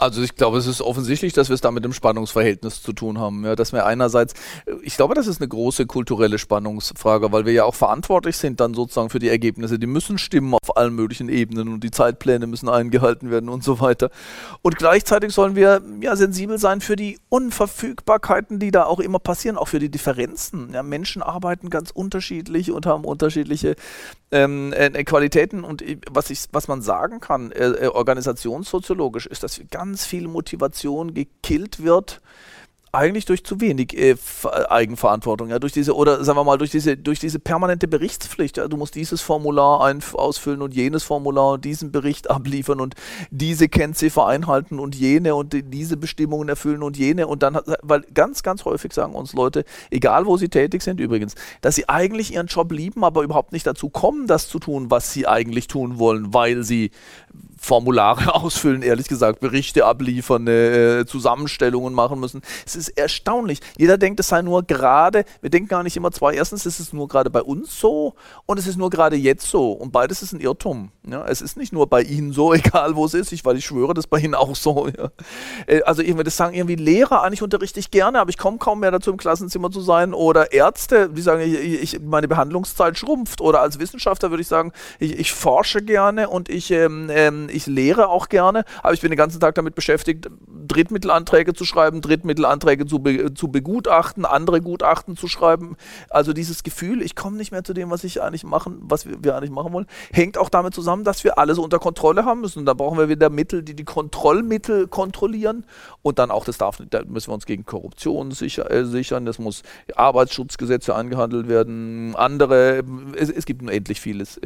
Also ich glaube, es ist offensichtlich, dass wir es da mit dem Spannungsverhältnis zu tun haben. Ja, dass wir einerseits, ich glaube, das ist eine große kulturelle Spannungsfrage, weil wir ja auch verantwortlich sind dann sozusagen für die Ergebnisse. Die müssen stimmen auf allen möglichen Ebenen und die Zeitpläne müssen eingehalten werden und so weiter. Und gleichzeitig sollen wir ja sensibel sein für die Unverfügbarkeiten, die da auch immer passieren, auch für die Differenzen. Ja, Menschen arbeiten ganz unterschiedlich und haben unterschiedliche ähm, äh, Qualitäten. Und was, ich, was man sagen kann, äh, äh organisationssoziologisch, ist, wir ganz ganz viel Motivation gekillt wird eigentlich durch zu wenig äh, Eigenverantwortung, ja, durch diese, oder sagen wir mal, durch diese, durch diese permanente Berichtspflicht, ja, du musst dieses Formular ein, ausfüllen und jenes Formular und diesen Bericht abliefern und diese Kennziffer einhalten und jene und die, diese Bestimmungen erfüllen und jene und dann, weil ganz, ganz häufig sagen uns Leute, egal wo sie tätig sind übrigens, dass sie eigentlich ihren Job lieben, aber überhaupt nicht dazu kommen, das zu tun, was sie eigentlich tun wollen, weil sie Formulare ausfüllen, ehrlich gesagt, Berichte abliefern, äh, Zusammenstellungen machen müssen. Es ist erstaunlich. Jeder denkt, es sei nur gerade, wir denken gar nicht immer zwei. Erstens ist es nur gerade bei uns so und es ist nur gerade jetzt so. Und beides ist ein Irrtum. Ja? Es ist nicht nur bei Ihnen so, egal wo es ist, ich, weil ich schwöre, das ist bei Ihnen auch so. Ja? Äh, also ich würde sagen, irgendwie Lehrer, eigentlich unterrichte ich gerne, aber ich komme kaum mehr dazu, im Klassenzimmer zu sein. Oder Ärzte, die sagen, ich, ich, meine Behandlungszeit schrumpft. Oder als Wissenschaftler würde ich sagen, ich, ich forsche gerne und ich ähm, ähm, ich lehre auch gerne, aber ich bin den ganzen Tag damit beschäftigt, Drittmittelanträge zu schreiben, Drittmittelanträge zu, be zu begutachten, andere Gutachten zu schreiben. Also dieses Gefühl, ich komme nicht mehr zu dem, was ich eigentlich machen, was wir, wir eigentlich machen wollen, hängt auch damit zusammen, dass wir alles unter Kontrolle haben müssen. Da brauchen wir wieder Mittel, die die Kontrollmittel kontrollieren und dann auch das darf, da müssen wir uns gegen Korruption sicher, äh, sichern. Das muss Arbeitsschutzgesetze angehandelt werden, andere. Es, es gibt unendlich vieles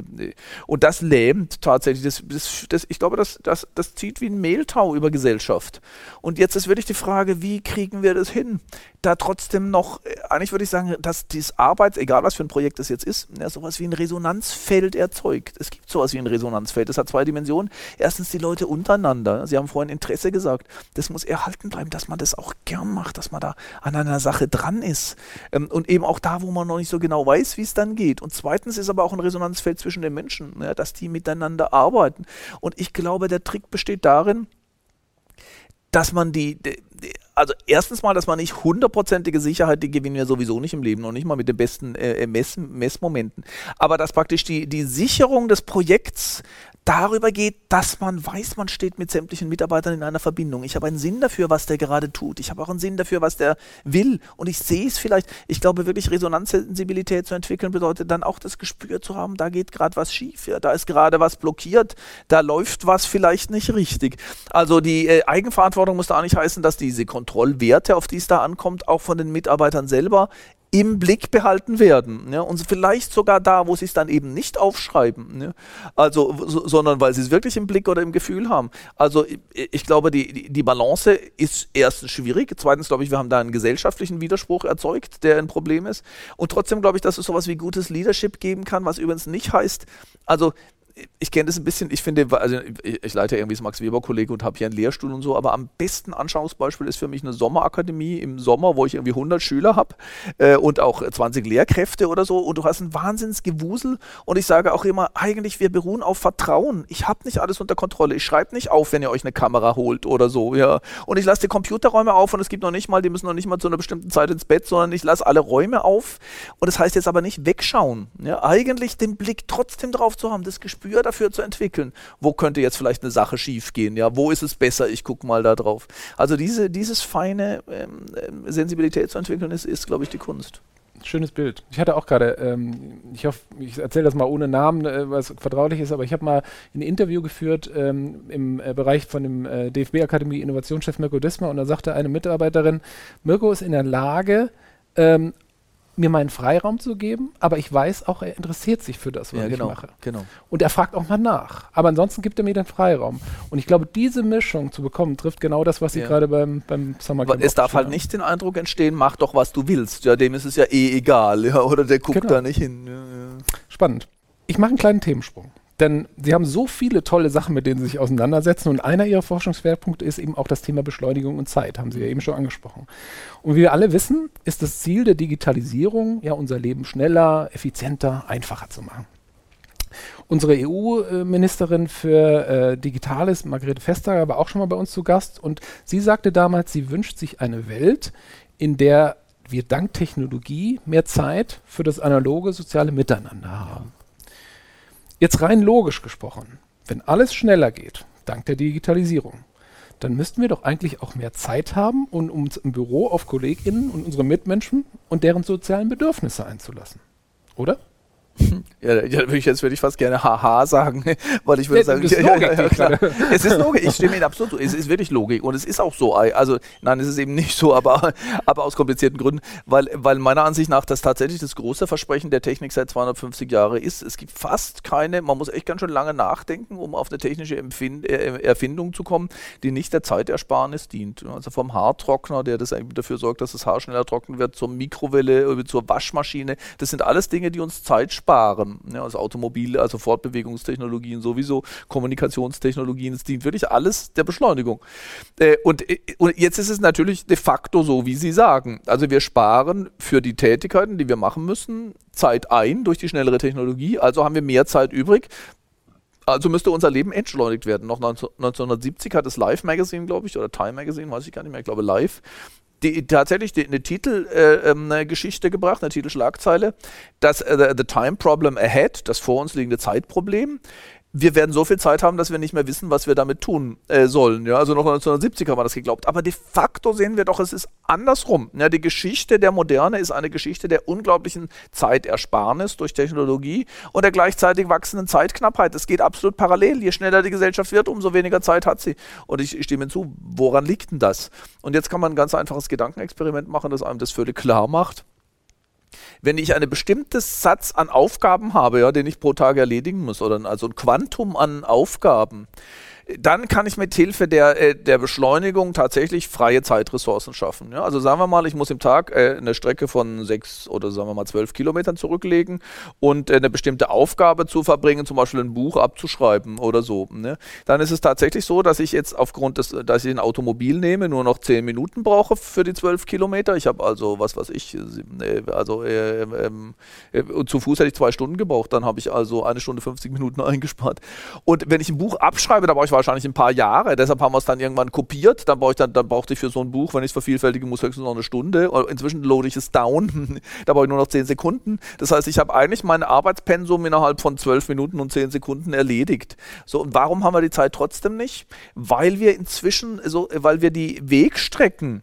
und das lähmt tatsächlich. Das, das, das, ich glaube, das, das, das zieht wie ein Mehltau über Gesellschaft. Und jetzt ist wirklich die Frage, wie kriegen wir das hin, da trotzdem noch, äh, eigentlich würde ich sagen, dass dieses Arbeits, egal was für ein Projekt das jetzt ist, ja, sowas wie ein Resonanzfeld erzeugt. Es gibt sowas wie ein Resonanzfeld. Das hat zwei Dimensionen. Erstens die Leute untereinander. Sie haben vorhin Interesse gesagt. Das muss erhalten bleiben, dass man das auch gern macht, dass man da an einer Sache dran ist. Ähm, und eben auch da, wo man noch nicht so genau weiß, wie es dann geht. Und zweitens ist aber auch ein Resonanzfeld zwischen den Menschen, ja, dass die miteinander arbeiten. Und ich glaube, der Trick besteht darin, dass man die, die, also erstens mal, dass man nicht hundertprozentige Sicherheit, die gewinnen wir sowieso nicht im Leben, noch nicht mal mit den besten äh, Mess, Messmomenten, aber dass praktisch die, die Sicherung des Projekts darüber geht, dass man weiß, man steht mit sämtlichen Mitarbeitern in einer Verbindung. Ich habe einen Sinn dafür, was der gerade tut. Ich habe auch einen Sinn dafür, was der will. Und ich sehe es vielleicht. Ich glaube, wirklich Resonanzsensibilität zu entwickeln bedeutet dann auch das Gespür zu haben, da geht gerade was schief. Ja, da ist gerade was blockiert. Da läuft was vielleicht nicht richtig. Also die äh, Eigenverantwortung muss da auch nicht heißen, dass diese Kontrollwerte, auf die es da ankommt, auch von den Mitarbeitern selber im Blick behalten werden. Ja, und vielleicht sogar da, wo sie es dann eben nicht aufschreiben. Ja, also, so, sondern weil sie es wirklich im Blick oder im Gefühl haben. Also ich, ich glaube, die, die Balance ist erstens schwierig. Zweitens glaube ich, wir haben da einen gesellschaftlichen Widerspruch erzeugt, der ein Problem ist. Und trotzdem glaube ich, dass es sowas wie gutes Leadership geben kann, was übrigens nicht heißt, also ich kenne das ein bisschen, ich finde, also ich, leite irgendwie das Max-Weber-Kollege und habe hier einen Lehrstuhl und so, aber am besten Anschauungsbeispiel ist für mich eine Sommerakademie im Sommer, wo ich irgendwie 100 Schüler habe äh, und auch 20 Lehrkräfte oder so und du hast ein Wahnsinnsgewusel und ich sage auch immer, eigentlich wir beruhen auf Vertrauen. Ich habe nicht alles unter Kontrolle. Ich schreibe nicht auf, wenn ihr euch eine Kamera holt oder so, ja. Und ich lasse die Computerräume auf und es gibt noch nicht mal, die müssen noch nicht mal zu einer bestimmten Zeit ins Bett, sondern ich lasse alle Räume auf und das heißt jetzt aber nicht wegschauen. Ja. Eigentlich den Blick trotzdem drauf zu haben, das Gespür Gespür dafür zu entwickeln. Wo könnte jetzt vielleicht eine Sache schief gehen? Ja, wo ist es besser? Ich gucke mal da drauf. Also diese, dieses feine ähm, Sensibilität zu entwickeln, ist, ist glaube ich, die Kunst. Schönes Bild. Ich hatte auch gerade, ähm, ich hoffe, ich erzähle das mal ohne Namen, äh, was vertraulich ist, aber ich habe mal ein Interview geführt ähm, im äh, Bereich von dem äh, DFB-Akademie Innovationschef Mirko Dismer und da sagte eine Mitarbeiterin, Mirko ist in der Lage, ähm, mir meinen Freiraum zu geben, aber ich weiß auch, er interessiert sich für das, was ja, genau, ich mache. Genau. Und er fragt auch mal nach. Aber ansonsten gibt er mir den Freiraum. Und ich glaube, diese Mischung zu bekommen, trifft genau das, was Sie gerade beim, beim Summer Camp Es darf halt nicht den Eindruck entstehen, mach doch, was du willst. Ja, dem ist es ja eh egal. Ja, oder der guckt genau. da nicht hin. Ja, ja. Spannend. Ich mache einen kleinen Themensprung. Denn sie haben so viele tolle Sachen, mit denen sie sich auseinandersetzen. Und einer ihrer Forschungsschwerpunkte ist eben auch das Thema Beschleunigung und Zeit, haben Sie ja eben schon angesprochen. Und wie wir alle wissen, ist das Ziel der Digitalisierung, ja, unser Leben schneller, effizienter, einfacher zu machen. Unsere EU-Ministerin für äh, Digitales, Margrethe Vestager, war auch schon mal bei uns zu Gast und sie sagte damals, sie wünscht sich eine Welt, in der wir dank Technologie mehr Zeit für das analoge soziale Miteinander haben. Jetzt rein logisch gesprochen, wenn alles schneller geht, dank der Digitalisierung, dann müssten wir doch eigentlich auch mehr Zeit haben, um uns im Büro auf KollegInnen und unsere Mitmenschen und deren sozialen Bedürfnisse einzulassen. Oder? Ja, jetzt würde ich fast gerne haha sagen, weil ich würde ja, sagen, ja, ja, ja, klar. es ist Logik, ich stimme Ihnen absolut zu, es ist wirklich Logik und es ist auch so, also nein, es ist eben nicht so, aber, aber aus komplizierten Gründen, weil, weil meiner Ansicht nach das tatsächlich das große Versprechen der Technik seit 250 Jahren ist, es gibt fast keine, man muss echt ganz schön lange nachdenken, um auf eine technische Empfind äh, Erfindung zu kommen, die nicht der Zeitersparnis dient. Also vom Haartrockner, der das eigentlich dafür sorgt, dass das Haar schneller trocken wird, zur Mikrowelle, zur Waschmaschine, das sind alles Dinge, die uns Zeit sparen sparen. Ja, also Automobile, also Fortbewegungstechnologien sowieso, Kommunikationstechnologien, es dient wirklich alles der Beschleunigung. Äh, und, äh, und jetzt ist es natürlich de facto so, wie Sie sagen. Also wir sparen für die Tätigkeiten, die wir machen müssen, Zeit ein durch die schnellere Technologie, also haben wir mehr Zeit übrig. Also müsste unser Leben entschleunigt werden. Noch 1970 hat das Live Magazine, glaube ich, oder Time Magazine, weiß ich gar nicht mehr, ich glaube Live, die, tatsächlich die, eine Titelgeschichte äh, ähm, gebracht, eine Titelschlagzeile, das uh, The Time Problem Ahead, das vor uns liegende Zeitproblem wir werden so viel Zeit haben, dass wir nicht mehr wissen, was wir damit tun äh, sollen. Ja, also noch 1970 haben wir das geglaubt. Aber de facto sehen wir doch, es ist andersrum. Ja, die Geschichte der Moderne ist eine Geschichte der unglaublichen Zeitersparnis durch Technologie und der gleichzeitig wachsenden Zeitknappheit. Es geht absolut parallel. Je schneller die Gesellschaft wird, umso weniger Zeit hat sie. Und ich, ich stimme hinzu, woran liegt denn das? Und jetzt kann man ein ganz einfaches Gedankenexperiment machen, das einem das völlig klar macht wenn ich einen bestimmten Satz an Aufgaben habe, ja, den ich pro Tag erledigen muss, oder also ein Quantum an Aufgaben, dann kann ich mit Hilfe der, äh, der Beschleunigung tatsächlich freie Zeitressourcen schaffen. Ja? Also sagen wir mal, ich muss im Tag äh, eine Strecke von sechs oder sagen wir mal zwölf Kilometern zurücklegen und äh, eine bestimmte Aufgabe zu verbringen, zum Beispiel ein Buch abzuschreiben oder so. Ne? Dann ist es tatsächlich so, dass ich jetzt aufgrund des, dass ich ein Automobil nehme, nur noch zehn Minuten brauche für die zwölf Kilometer. Ich habe also, was weiß ich, also äh, ähm, äh, zu Fuß hätte ich zwei Stunden gebraucht, dann habe ich also eine Stunde 50 Minuten eingespart. Und wenn ich ein Buch abschreibe, da brauche ich wahrscheinlich ein paar Jahre. Deshalb haben wir es dann irgendwann kopiert. Dann, brauche ich dann, dann brauchte ich für so ein Buch, wenn ich es vervielfältigen muss, höchstens noch eine Stunde. Inzwischen loade ich es down. da brauche ich nur noch 10 Sekunden. Das heißt, ich habe eigentlich mein Arbeitspensum innerhalb von 12 Minuten und 10 Sekunden erledigt. So, und warum haben wir die Zeit trotzdem nicht? Weil wir inzwischen, so, weil wir die Wegstrecken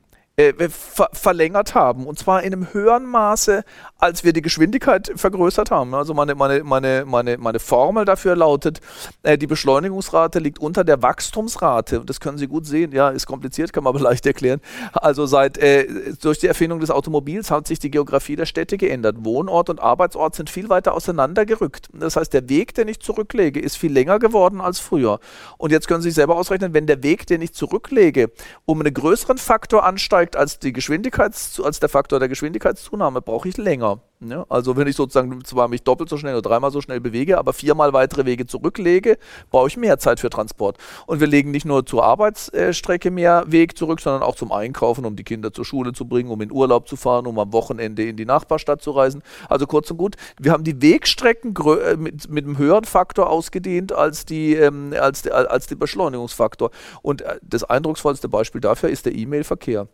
äh, ver verlängert haben. Und zwar in einem höheren Maße, als wir die Geschwindigkeit vergrößert haben. Also meine, meine, meine, meine, meine Formel dafür lautet, äh, die Beschleunigungsrate liegt unter der Wachstumsrate. Und das können Sie gut sehen. Ja, ist kompliziert, kann man aber leicht erklären. Also seit äh, durch die Erfindung des Automobils hat sich die Geografie der Städte geändert. Wohnort und Arbeitsort sind viel weiter auseinandergerückt. Das heißt, der Weg, den ich zurücklege, ist viel länger geworden als früher. Und jetzt können Sie sich selber ausrechnen, wenn der Weg, den ich zurücklege, um einen größeren Faktor ansteigt, steigt als, die Geschwindigkeits, als der Faktor der Geschwindigkeitszunahme, brauche ich länger. Ja, also wenn ich sozusagen zwar mich doppelt so schnell oder dreimal so schnell bewege, aber viermal weitere Wege zurücklege, brauche ich mehr Zeit für Transport. Und wir legen nicht nur zur Arbeitsstrecke mehr Weg zurück, sondern auch zum Einkaufen, um die Kinder zur Schule zu bringen, um in Urlaub zu fahren, um am Wochenende in die Nachbarstadt zu reisen. Also kurz und gut, wir haben die Wegstrecken äh, mit, mit einem höheren Faktor ausgedehnt als die, ähm, als, die, als der Beschleunigungsfaktor. Und äh, das eindrucksvollste Beispiel dafür ist der E-Mail-Verkehr.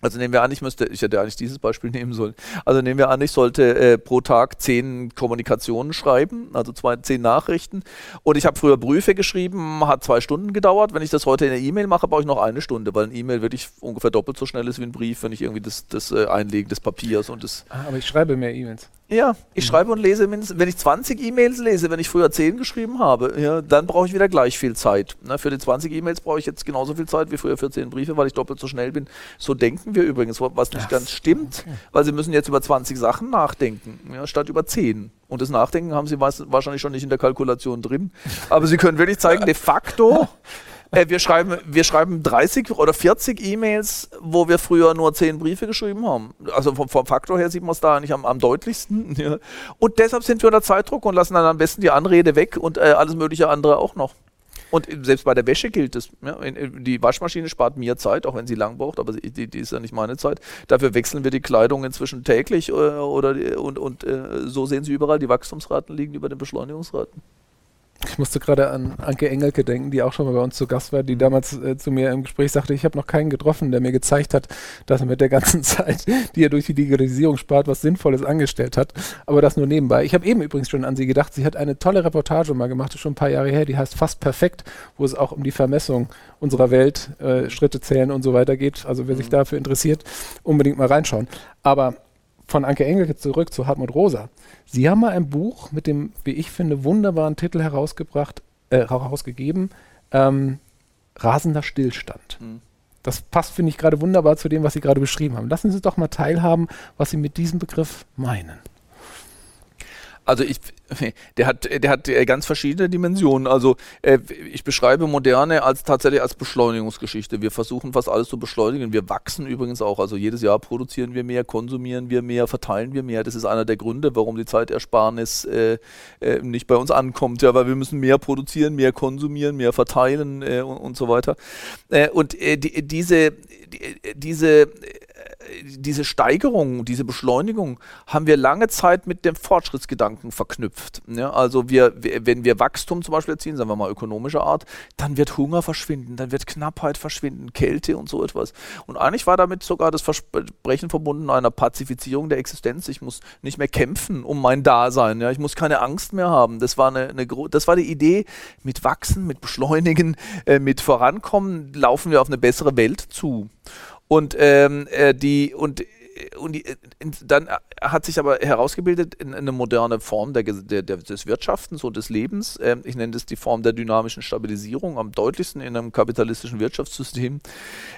Also nehmen wir an, ich müsste, ich hätte eigentlich dieses Beispiel nehmen sollen. Also nehmen wir an, ich sollte äh, pro Tag zehn Kommunikationen schreiben, also zwei, zehn Nachrichten. Und ich habe früher Briefe geschrieben, hat zwei Stunden gedauert. Wenn ich das heute in der E-Mail mache, brauche ich noch eine Stunde, weil ein E-Mail wirklich ungefähr doppelt so schnell ist wie ein Brief, wenn ich irgendwie das, das äh, Einlegen des Papiers und das. Ah, aber ich schreibe mehr E-Mails. Ja, ich mhm. schreibe und lese mindestens, wenn ich 20 E-Mails lese, wenn ich früher 10 geschrieben habe, ja, dann brauche ich wieder gleich viel Zeit. Na, für die 20 E-Mails brauche ich jetzt genauso viel Zeit wie früher für 10 Briefe, weil ich doppelt so schnell bin. So denken wir übrigens, was nicht das ganz stimmt, okay. weil sie müssen jetzt über 20 Sachen nachdenken, ja, statt über 10. Und das Nachdenken haben sie wahrscheinlich schon nicht in der Kalkulation drin. Aber sie können wirklich zeigen, de facto Äh, wir, schreiben, wir schreiben 30 oder 40 E-Mails, wo wir früher nur 10 Briefe geschrieben haben. Also vom, vom Faktor her sieht man es da eigentlich am, am deutlichsten. Ja. Und deshalb sind wir unter Zeitdruck und lassen dann am besten die Anrede weg und äh, alles mögliche andere auch noch. Und selbst bei der Wäsche gilt es. Ja, die Waschmaschine spart mir Zeit, auch wenn sie lang braucht, aber die, die ist ja nicht meine Zeit. Dafür wechseln wir die Kleidung inzwischen täglich äh, oder, und, und äh, so sehen Sie überall, die Wachstumsraten liegen über den Beschleunigungsraten. Ich musste gerade an Anke Engelke denken, die auch schon mal bei uns zu Gast war, die damals äh, zu mir im Gespräch sagte, ich habe noch keinen getroffen, der mir gezeigt hat, dass er mit der ganzen Zeit, die er durch die Digitalisierung spart, was Sinnvolles angestellt hat. Aber das nur nebenbei. Ich habe eben übrigens schon an sie gedacht, sie hat eine tolle Reportage mal gemacht, schon ein paar Jahre her, die heißt Fast Perfekt, wo es auch um die Vermessung unserer Welt, äh, Schritte zählen und so weiter geht. Also wer mhm. sich dafür interessiert, unbedingt mal reinschauen. Aber von Anke Engelke zurück zu Hartmut Rosa. Sie haben mal ein Buch mit dem, wie ich finde, wunderbaren Titel herausgebracht, äh, herausgegeben, ähm, Rasender Stillstand. Mhm. Das passt, finde ich, gerade wunderbar zu dem, was Sie gerade beschrieben haben. Lassen Sie doch mal teilhaben, was Sie mit diesem Begriff meinen. Also ich, der hat, der hat äh, ganz verschiedene Dimensionen. Also äh, ich beschreibe Moderne als tatsächlich als Beschleunigungsgeschichte. Wir versuchen fast alles zu beschleunigen. Wir wachsen übrigens auch. Also jedes Jahr produzieren wir mehr, konsumieren wir mehr, verteilen wir mehr. Das ist einer der Gründe, warum die Zeitersparnis äh, äh, nicht bei uns ankommt. Ja, weil wir müssen mehr produzieren, mehr konsumieren, mehr verteilen äh, und, und, so weiter. Äh, und die, diese, die, diese diese Steigerung, diese Beschleunigung haben wir lange Zeit mit dem Fortschrittsgedanken verknüpft. Ja, also wir, wenn wir Wachstum zum Beispiel erzielen, sagen wir mal ökonomischer Art, dann wird Hunger verschwinden, dann wird Knappheit verschwinden, Kälte und so etwas. Und eigentlich war damit sogar das Versprechen verbunden einer Pazifizierung der Existenz. Ich muss nicht mehr kämpfen um mein Dasein. Ja, ich muss keine Angst mehr haben. Das war eine, eine das war die Idee. Mit Wachsen, mit Beschleunigen, äh, mit Vorankommen laufen wir auf eine bessere Welt zu. Und ähm, äh, die und und die, dann hat sich aber herausgebildet in, in eine moderne Form der, der, des Wirtschaftens und des Lebens. Ähm, ich nenne das die Form der dynamischen Stabilisierung, am deutlichsten in einem kapitalistischen Wirtschaftssystem,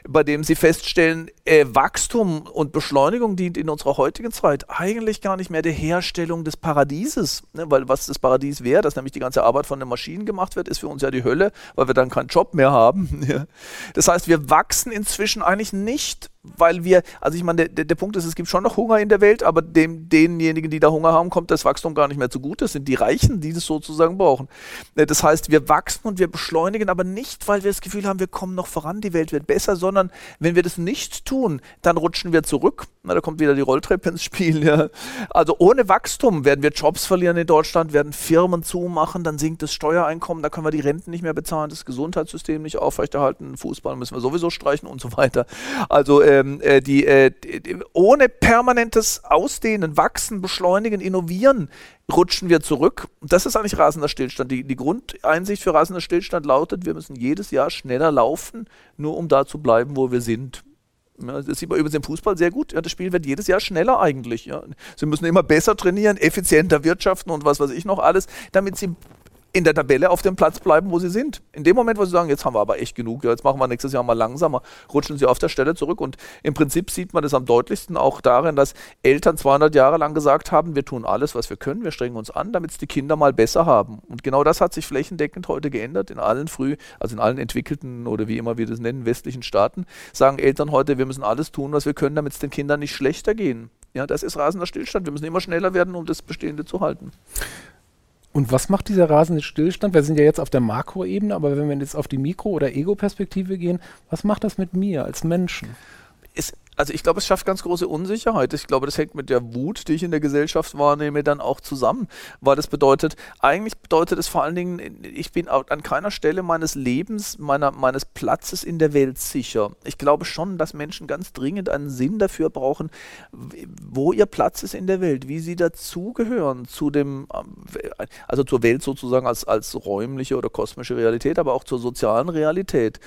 bei dem sie feststellen, äh, Wachstum und Beschleunigung dient in unserer heutigen Zeit eigentlich gar nicht mehr der Herstellung des Paradieses, ne? weil was das Paradies wäre, dass nämlich die ganze Arbeit von den Maschinen gemacht wird, ist für uns ja die Hölle, weil wir dann keinen Job mehr haben. das heißt, wir wachsen inzwischen eigentlich nicht weil wir, also ich meine, der, der, Punkt ist, es gibt schon noch Hunger in der Welt, aber dem, denjenigen, die da Hunger haben, kommt das Wachstum gar nicht mehr zugute. Das sind die Reichen, die das sozusagen brauchen. Äh, das heißt, wir wachsen und wir beschleunigen, aber nicht, weil wir das Gefühl haben, wir kommen noch voran, die Welt wird besser, sondern wenn wir das nicht tun, dann rutschen wir zurück. Na, da kommt wieder die Rolltreppe ins Spiel. Ja. Also ohne Wachstum werden wir Jobs verlieren in Deutschland, werden Firmen zumachen, dann sinkt das Steuereinkommen, da können wir die Renten nicht mehr bezahlen, das Gesundheitssystem nicht aufrechterhalten, Fußball müssen wir sowieso streichen und so weiter. Also ähm, äh, die, äh, die, ohne permanentes Ausdehnen, Wachsen, Beschleunigen, Innovieren rutschen wir zurück. Das ist eigentlich rasender Stillstand. Die, die Grundeinsicht für rasender Stillstand lautet, wir müssen jedes Jahr schneller laufen, nur um da zu bleiben, wo wir sind. Ja, das sieht man übrigens im Fußball sehr gut. Ja, das Spiel wird jedes Jahr schneller eigentlich. Ja. Sie müssen immer besser trainieren, effizienter wirtschaften und was weiß ich noch alles, damit sie in der Tabelle auf dem Platz bleiben, wo sie sind. In dem Moment, wo sie sagen, jetzt haben wir aber echt genug, jetzt machen wir nächstes Jahr mal langsamer, rutschen sie auf der Stelle zurück. Und im Prinzip sieht man das am deutlichsten auch darin, dass Eltern 200 Jahre lang gesagt haben, wir tun alles, was wir können, wir strengen uns an, damit es die Kinder mal besser haben. Und genau das hat sich flächendeckend heute geändert in allen früh, also in allen entwickelten oder wie immer wir das nennen, westlichen Staaten, sagen Eltern heute, wir müssen alles tun, was wir können, damit es den Kindern nicht schlechter gehen. Ja, das ist rasender Stillstand. Wir müssen immer schneller werden, um das Bestehende zu halten. Und was macht dieser rasende Stillstand? Wir sind ja jetzt auf der Makroebene, aber wenn wir jetzt auf die Mikro- oder Ego-Perspektive gehen, was macht das mit mir als Menschen? Also ich glaube, es schafft ganz große Unsicherheit. Ich glaube, das hängt mit der Wut, die ich in der Gesellschaft wahrnehme, dann auch zusammen. Weil das bedeutet, eigentlich bedeutet es vor allen Dingen, ich bin an keiner Stelle meines Lebens, meiner, meines Platzes in der Welt sicher. Ich glaube schon, dass Menschen ganz dringend einen Sinn dafür brauchen, wo ihr Platz ist in der Welt, wie sie dazugehören zu dem, also zur Welt sozusagen als, als räumliche oder kosmische Realität, aber auch zur sozialen Realität.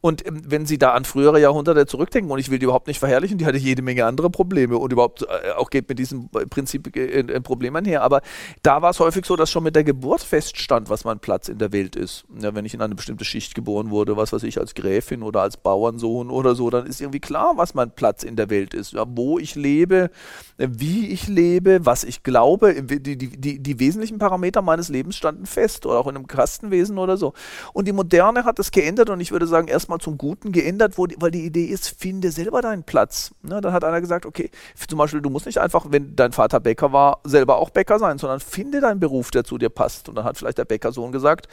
Und ähm, wenn Sie da an frühere Jahrhunderte zurückdenken, und ich will die überhaupt nicht verherrlichen, die hatte jede Menge andere Probleme und überhaupt äh, auch geht mit diesem Prinzip äh, ein Problem einher. Aber da war es häufig so, dass schon mit der Geburt feststand, was mein Platz in der Welt ist. Ja, wenn ich in eine bestimmte Schicht geboren wurde, was weiß ich, als Gräfin oder als Bauernsohn oder so, dann ist irgendwie klar, was mein Platz in der Welt ist. Ja, wo ich lebe, wie ich lebe, was ich glaube, die, die, die, die wesentlichen Parameter meines Lebens standen fest oder auch in einem Kastenwesen oder so. Und die Moderne hat das geändert und ich würde sagen, erstmal zum Guten geändert, die, weil die Idee ist, finde selber deinen Platz. Ne, dann hat einer gesagt, okay, zum Beispiel, du musst nicht einfach, wenn dein Vater Bäcker war, selber auch Bäcker sein, sondern finde deinen Beruf, der zu dir passt. Und dann hat vielleicht der Bäckersohn gesagt,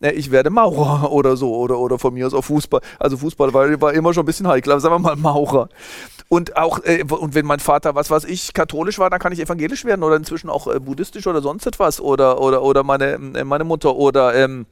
ne, ich werde Maurer oder so oder, oder von mir aus auch Fußball. Also Fußball war, war immer schon ein bisschen heikel, aber sagen wir mal Maurer. Und auch, äh, und wenn mein Vater, was weiß ich, katholisch war, dann kann ich evangelisch werden oder inzwischen auch äh, buddhistisch oder sonst etwas oder, oder, oder meine, äh, meine Mutter oder, ähm,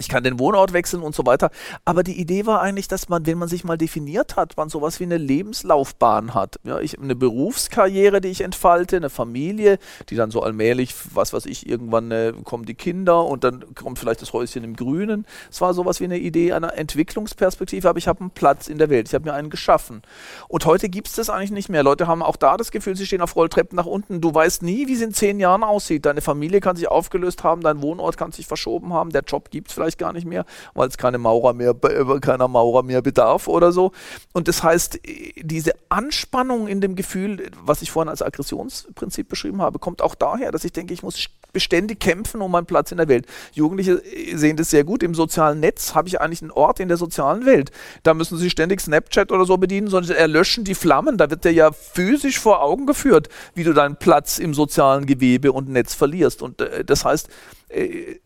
ich kann den Wohnort wechseln und so weiter. Aber die Idee war eigentlich, dass man, wenn man sich mal definiert hat, man sowas wie eine Lebenslaufbahn hat. Ja, ich, eine Berufskarriere, die ich entfalte, eine Familie, die dann so allmählich, was weiß ich, irgendwann äh, kommen die Kinder und dann kommt vielleicht das Häuschen im Grünen. Es war sowas wie eine Idee einer Entwicklungsperspektive, aber ich habe einen Platz in der Welt, ich habe mir einen geschaffen. Und heute gibt es das eigentlich nicht mehr. Leute haben auch da das Gefühl, sie stehen auf Rolltreppen nach unten. Du weißt nie, wie es in zehn Jahren aussieht. Deine Familie kann sich aufgelöst haben, dein Wohnort kann sich verschoben haben, der Job gibt es vielleicht gar nicht mehr, weil es keine Maurer mehr, keiner Maurer mehr bedarf oder so. Und das heißt, diese Anspannung in dem Gefühl, was ich vorhin als Aggressionsprinzip beschrieben habe, kommt auch daher, dass ich denke, ich muss beständig kämpfen um meinen Platz in der Welt. Jugendliche sehen das sehr gut. Im sozialen Netz habe ich eigentlich einen Ort in der sozialen Welt. Da müssen sie ständig Snapchat oder so bedienen, sondern erlöschen die Flammen. Da wird dir ja physisch vor Augen geführt, wie du deinen Platz im sozialen Gewebe und Netz verlierst. Und äh, das heißt, äh,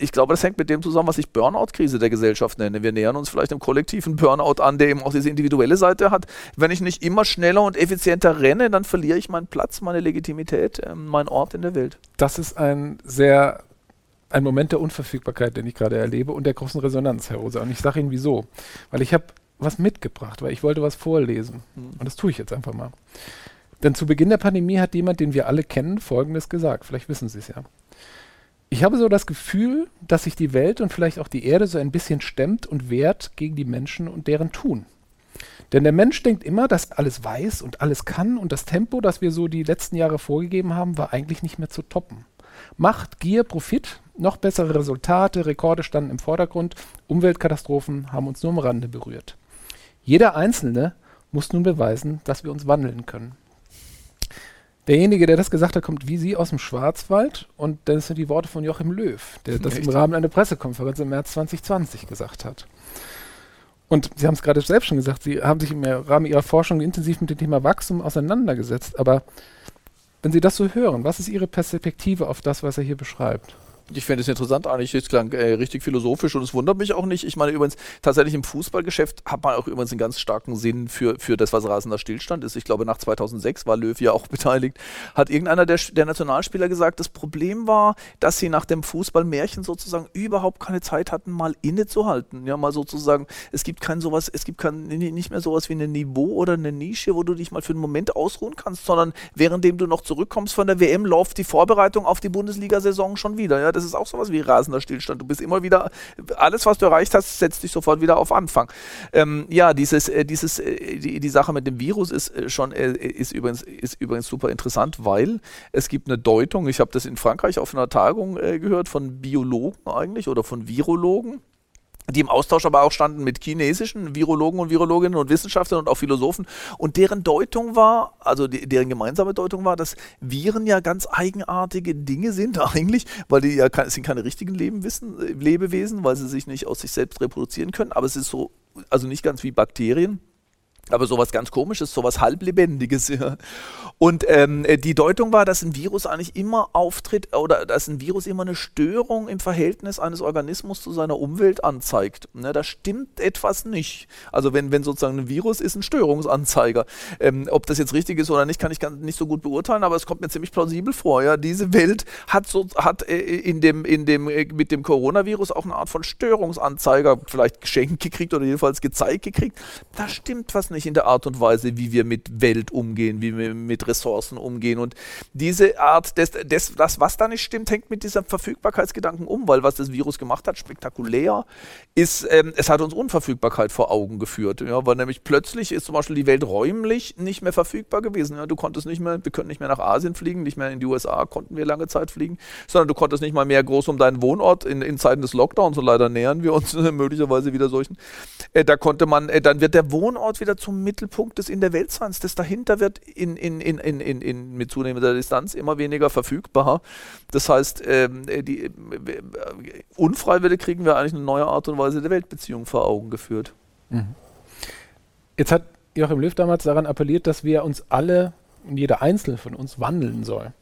ich glaube, das hängt mit dem zusammen, was ich Burnout-Krise der Gesellschaft nenne. Wir nähern uns vielleicht einem kollektiven Burnout an, der eben auch diese individuelle Seite hat. Wenn ich nicht immer schneller und effizienter renne, dann verliere ich meinen Platz, meine Legitimität, äh, meinen Ort in der Welt. Das ist ein sehr ein Moment der Unverfügbarkeit, den ich gerade erlebe und der großen Resonanz, Herr Rosa. Und ich sage Ihnen wieso. Weil ich habe was mitgebracht, weil ich wollte was vorlesen. Mhm. Und das tue ich jetzt einfach mal. Denn zu Beginn der Pandemie hat jemand, den wir alle kennen, Folgendes gesagt. Vielleicht wissen Sie es ja. Ich habe so das Gefühl, dass sich die Welt und vielleicht auch die Erde so ein bisschen stemmt und wehrt gegen die Menschen und deren Tun. Denn der Mensch denkt immer, dass alles weiß und alles kann und das Tempo, das wir so die letzten Jahre vorgegeben haben, war eigentlich nicht mehr zu toppen. Macht, Gier, Profit, noch bessere Resultate, Rekorde standen im Vordergrund, Umweltkatastrophen haben uns nur am Rande berührt. Jeder Einzelne muss nun beweisen, dass wir uns wandeln können. Derjenige, der das gesagt hat, kommt wie Sie aus dem Schwarzwald und das sind die Worte von Joachim Löw, der das Echt? im Rahmen einer Pressekonferenz im März 2020 gesagt hat. Und Sie haben es gerade selbst schon gesagt, Sie haben sich im Rahmen Ihrer Forschung intensiv mit dem Thema Wachstum auseinandergesetzt. Aber wenn Sie das so hören, was ist Ihre Perspektive auf das, was er hier beschreibt? Ich finde es interessant, eigentlich es klang äh, richtig philosophisch und es wundert mich auch nicht. Ich meine übrigens, tatsächlich im Fußballgeschäft hat man auch übrigens einen ganz starken Sinn für, für das, was rasender Stillstand ist. Ich glaube, nach 2006 war Löw ja auch beteiligt. Hat irgendeiner der, der Nationalspieler gesagt, das Problem war, dass sie nach dem Fußballmärchen sozusagen überhaupt keine Zeit hatten, mal innezuhalten. Ja, mal sozusagen, es gibt kein sowas, es gibt kein, nicht mehr sowas wie ein Niveau oder eine Nische, wo du dich mal für einen Moment ausruhen kannst, sondern währenddem du noch zurückkommst von der WM, läuft die Vorbereitung auf die Bundesliga-Saison schon wieder. Ja, das ist auch sowas wie rasender Stillstand. Du bist immer wieder, alles, was du erreicht hast, setzt dich sofort wieder auf Anfang. Ähm, ja, dieses, äh, dieses, äh, die, die Sache mit dem Virus ist äh, schon, äh, ist, übrigens, ist übrigens super interessant, weil es gibt eine Deutung, ich habe das in Frankreich auf einer Tagung äh, gehört, von Biologen eigentlich oder von Virologen die im Austausch aber auch standen mit chinesischen Virologen und Virologinnen und Wissenschaftlern und auch Philosophen. Und deren Deutung war, also die, deren gemeinsame Deutung war, dass Viren ja ganz eigenartige Dinge sind eigentlich, weil die ja keine, sind keine richtigen Lebewesen, Lebewesen, weil sie sich nicht aus sich selbst reproduzieren können. Aber es ist so, also nicht ganz wie Bakterien aber sowas ganz komisches, sowas halblebendiges. Ja. Und ähm, die Deutung war, dass ein Virus eigentlich immer auftritt oder dass ein Virus immer eine Störung im Verhältnis eines Organismus zu seiner Umwelt anzeigt. Ne, da stimmt etwas nicht. Also wenn, wenn sozusagen ein Virus ist ein Störungsanzeiger. Ähm, ob das jetzt richtig ist oder nicht, kann ich nicht so gut beurteilen, aber es kommt mir ziemlich plausibel vor. Ja. Diese Welt hat, so, hat äh, in dem, in dem, äh, mit dem Coronavirus auch eine Art von Störungsanzeiger vielleicht geschenkt gekriegt oder jedenfalls gezeigt gekriegt. Da stimmt was nicht nicht in der Art und Weise, wie wir mit Welt umgehen, wie wir mit Ressourcen umgehen. Und diese Art, des, des, das, was da nicht stimmt, hängt mit diesem Verfügbarkeitsgedanken um, weil was das Virus gemacht hat, spektakulär, ist, ähm, es hat uns Unverfügbarkeit vor Augen geführt. Ja, weil nämlich plötzlich ist zum Beispiel die Welt räumlich nicht mehr verfügbar gewesen. Ja, du konntest nicht mehr, wir können nicht mehr nach Asien fliegen, nicht mehr in die USA konnten wir lange Zeit fliegen, sondern du konntest nicht mal mehr groß um deinen Wohnort in, in Zeiten des Lockdowns und leider nähern wir uns möglicherweise wieder solchen. Äh, da konnte man, äh, dann wird der Wohnort wieder zum Mittelpunkt des in der Weltseins. Das dahinter wird in, in, in, in, in, in, mit zunehmender Distanz immer weniger verfügbar. Das heißt, ähm, die, äh, unfreiwillig kriegen wir eigentlich eine neue Art und Weise der Weltbeziehung vor Augen geführt. Mhm. Jetzt hat Joachim Löw damals daran appelliert, dass wir uns alle jeder Einzelne von uns wandeln soll.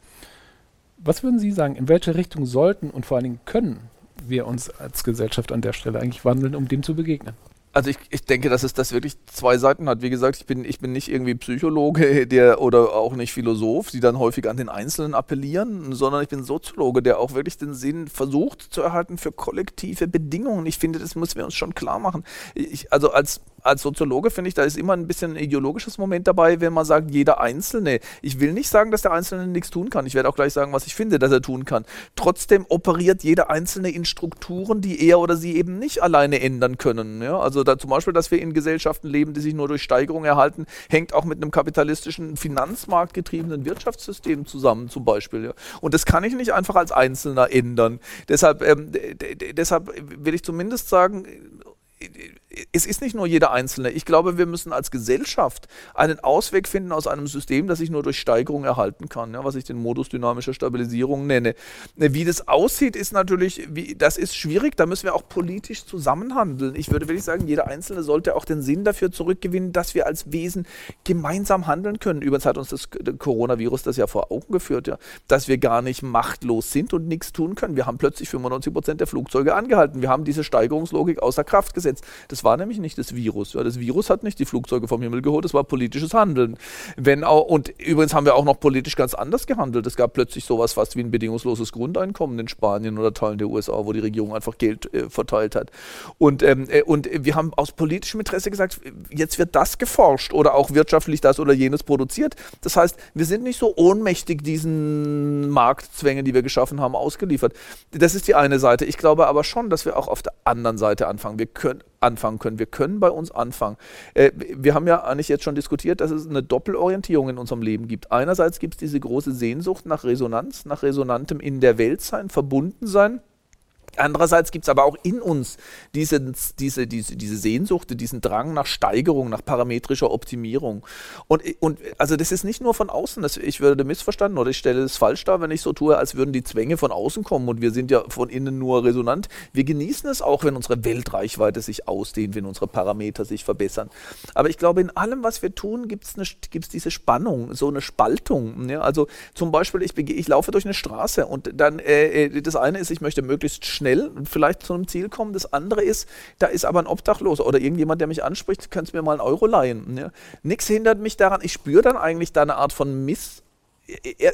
Was würden Sie sagen, in welche Richtung sollten und vor allen Dingen können wir uns als Gesellschaft an der Stelle eigentlich wandeln, um dem zu begegnen? Also ich, ich denke, dass es das wirklich zwei Seiten hat. Wie gesagt, ich bin, ich bin nicht irgendwie Psychologe der, oder auch nicht Philosoph, die dann häufig an den Einzelnen appellieren, sondern ich bin Soziologe, der auch wirklich den Sinn versucht zu erhalten für kollektive Bedingungen. Ich finde, das müssen wir uns schon klar machen. Ich, also als als Soziologe finde ich, da ist immer ein bisschen ein ideologisches Moment dabei, wenn man sagt, jeder Einzelne. Ich will nicht sagen, dass der Einzelne nichts tun kann. Ich werde auch gleich sagen, was ich finde, dass er tun kann. Trotzdem operiert jeder Einzelne in Strukturen, die er oder sie eben nicht alleine ändern können. Ja? Also da zum Beispiel, dass wir in Gesellschaften leben, die sich nur durch Steigerung erhalten, hängt auch mit einem kapitalistischen, finanzmarktgetriebenen Wirtschaftssystem zusammen, zum Beispiel. Ja? Und das kann ich nicht einfach als Einzelner ändern. Deshalb, ähm, deshalb will ich zumindest sagen, es ist nicht nur jeder Einzelne. Ich glaube, wir müssen als Gesellschaft einen Ausweg finden aus einem System, das sich nur durch Steigerung erhalten kann, ja, was ich den Modus dynamischer Stabilisierung nenne. Wie das aussieht, ist natürlich, wie, das ist schwierig, da müssen wir auch politisch zusammenhandeln. Ich würde wirklich sagen, jeder Einzelne sollte auch den Sinn dafür zurückgewinnen, dass wir als Wesen gemeinsam handeln können. Übrigens hat uns das Coronavirus das ja vor Augen geführt, ja, dass wir gar nicht machtlos sind und nichts tun können. Wir haben plötzlich 95 Prozent der Flugzeuge angehalten. Wir haben diese Steigerungslogik außer Kraft gesetzt. Das war war nämlich nicht das Virus. Ja, das Virus hat nicht die Flugzeuge vom Himmel geholt, das war politisches Handeln. Wenn auch, und übrigens haben wir auch noch politisch ganz anders gehandelt. Es gab plötzlich sowas fast wie ein bedingungsloses Grundeinkommen in Spanien oder Teilen der USA, wo die Regierung einfach Geld äh, verteilt hat. Und, ähm, äh, und wir haben aus politischem Interesse gesagt, jetzt wird das geforscht oder auch wirtschaftlich das oder jenes produziert. Das heißt, wir sind nicht so ohnmächtig diesen Marktzwängen, die wir geschaffen haben, ausgeliefert. Das ist die eine Seite. Ich glaube aber schon, dass wir auch auf der anderen Seite anfangen. Wir können anfangen können. Wir können bei uns anfangen. Äh, wir haben ja eigentlich jetzt schon diskutiert, dass es eine Doppelorientierung in unserem Leben gibt. Einerseits gibt es diese große Sehnsucht nach Resonanz, nach Resonantem in der Welt sein, verbunden sein. Andererseits gibt es aber auch in uns diese, diese, diese, diese Sehnsucht, diesen Drang nach Steigerung, nach parametrischer Optimierung. Und, und also das ist nicht nur von außen, das, ich würde missverstanden oder ich stelle es falsch dar, wenn ich so tue, als würden die Zwänge von außen kommen und wir sind ja von innen nur resonant. Wir genießen es auch, wenn unsere Weltreichweite sich ausdehnt, wenn unsere Parameter sich verbessern. Aber ich glaube, in allem, was wir tun, gibt es diese Spannung, so eine Spaltung. Ja? Also zum Beispiel, ich, ich laufe durch eine Straße und dann, äh, äh das eine ist, ich möchte möglichst schnell schnell vielleicht zu einem Ziel kommen. Das andere ist, da ist aber ein Obdachloser oder irgendjemand, der mich anspricht, kannst mir mal einen Euro leihen. Ja. Nichts hindert mich daran. Ich spüre dann eigentlich da eine Art von Miss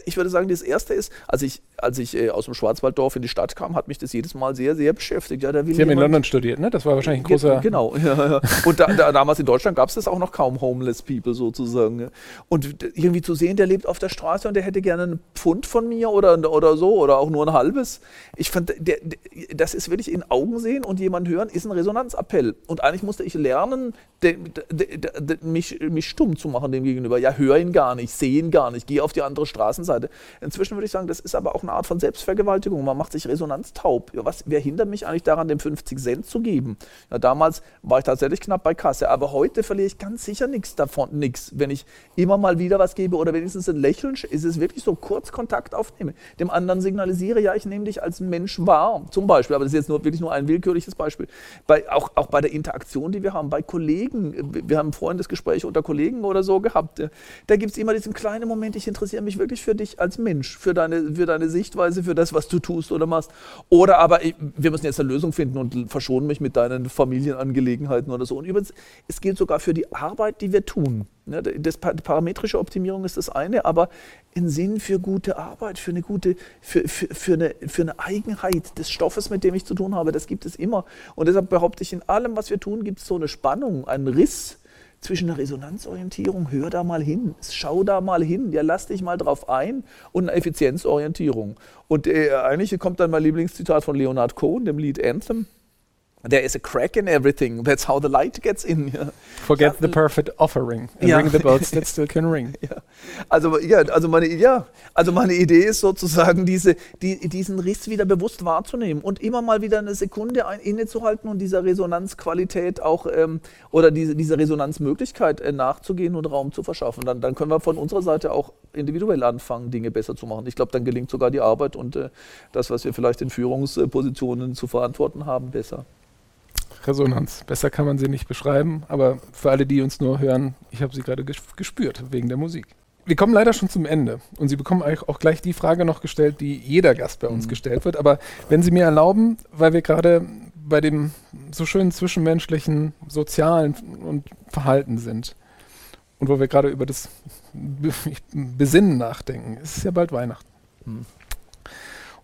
ich würde sagen, das erste ist, als ich, als ich äh, aus dem Schwarzwalddorf in die Stadt kam, hat mich das jedes Mal sehr, sehr beschäftigt. Ja, Sie haben in London studiert, ne? Das war wahrscheinlich ein großer. Genau, ja, ja. Und da, da, damals in Deutschland gab es das auch noch kaum Homeless People sozusagen. Und irgendwie zu sehen, der lebt auf der Straße und der hätte gerne einen Pfund von mir oder, oder so oder auch nur ein halbes. Ich fand, der, der, das ist wirklich in Augen sehen und jemand hören, ist ein Resonanzappell. Und eigentlich musste ich lernen, de, de, mich, mich stumm zu machen dem gegenüber. Ja, hör ihn gar nicht, seh ihn gar nicht, geh auf die andere andere Straßenseite. Inzwischen würde ich sagen, das ist aber auch eine Art von Selbstvergewaltigung. Man macht sich resonanztaub. Ja, was, wer hindert mich eigentlich daran, dem 50 Cent zu geben? Ja, damals war ich tatsächlich knapp bei Kasse, aber heute verliere ich ganz sicher nichts davon, nichts. Wenn ich immer mal wieder was gebe oder wenigstens ein Lächeln, ist es wirklich so kurz Kontakt aufnehme. Dem anderen signalisiere, ja, ich nehme dich als Mensch wahr, zum Beispiel. Aber das ist jetzt nur, wirklich nur ein willkürliches Beispiel. Bei, auch, auch bei der Interaktion, die wir haben, bei Kollegen. Wir haben vorhin das Gespräch unter Kollegen oder so gehabt. Da gibt es immer diesen kleinen Moment, ich interessiere mich wirklich für dich als Mensch, für deine, für deine Sichtweise, für das, was du tust oder machst. Oder aber wir müssen jetzt eine Lösung finden und verschonen mich mit deinen Familienangelegenheiten oder so. Und übrigens, es gilt sogar für die Arbeit, die wir tun. Ja, das, die parametrische Optimierung ist das eine, aber ein Sinn für gute Arbeit, für eine gute, für, für, für, eine, für eine Eigenheit des Stoffes, mit dem ich zu tun habe, das gibt es immer. Und deshalb behaupte ich, in allem, was wir tun, gibt es so eine Spannung, einen Riss zwischen der Resonanzorientierung, hör da mal hin, schau da mal hin, ja, lass dich mal drauf ein und eine Effizienzorientierung. Und äh, eigentlich kommt dann mein Lieblingszitat von Leonard Cohen, dem Lied Anthem. There is a crack in everything. That's how the light gets in. Ja. Forget the perfect offering and ja. ring the bells that still can ring. Ja. Also, ja, also, meine, ja, also meine Idee ist sozusagen, diese, die, diesen Riss wieder bewusst wahrzunehmen und immer mal wieder eine Sekunde ein, innezuhalten und dieser Resonanzqualität auch ähm, oder diese, dieser Resonanzmöglichkeit äh, nachzugehen und Raum zu verschaffen. Dann, dann können wir von unserer Seite auch individuell anfangen, Dinge besser zu machen. Ich glaube, dann gelingt sogar die Arbeit und äh, das, was wir vielleicht in Führungspositionen zu verantworten haben, besser. Resonanz. Besser kann man sie nicht beschreiben, aber für alle, die uns nur hören, ich habe sie gerade gespürt wegen der Musik. Wir kommen leider schon zum Ende und Sie bekommen auch gleich die Frage noch gestellt, die jeder Gast bei uns mhm. gestellt wird. Aber wenn Sie mir erlauben, weil wir gerade bei dem so schönen zwischenmenschlichen, sozialen und Verhalten sind und wo wir gerade über das Besinnen nachdenken, es ist ja bald Weihnachten. Mhm.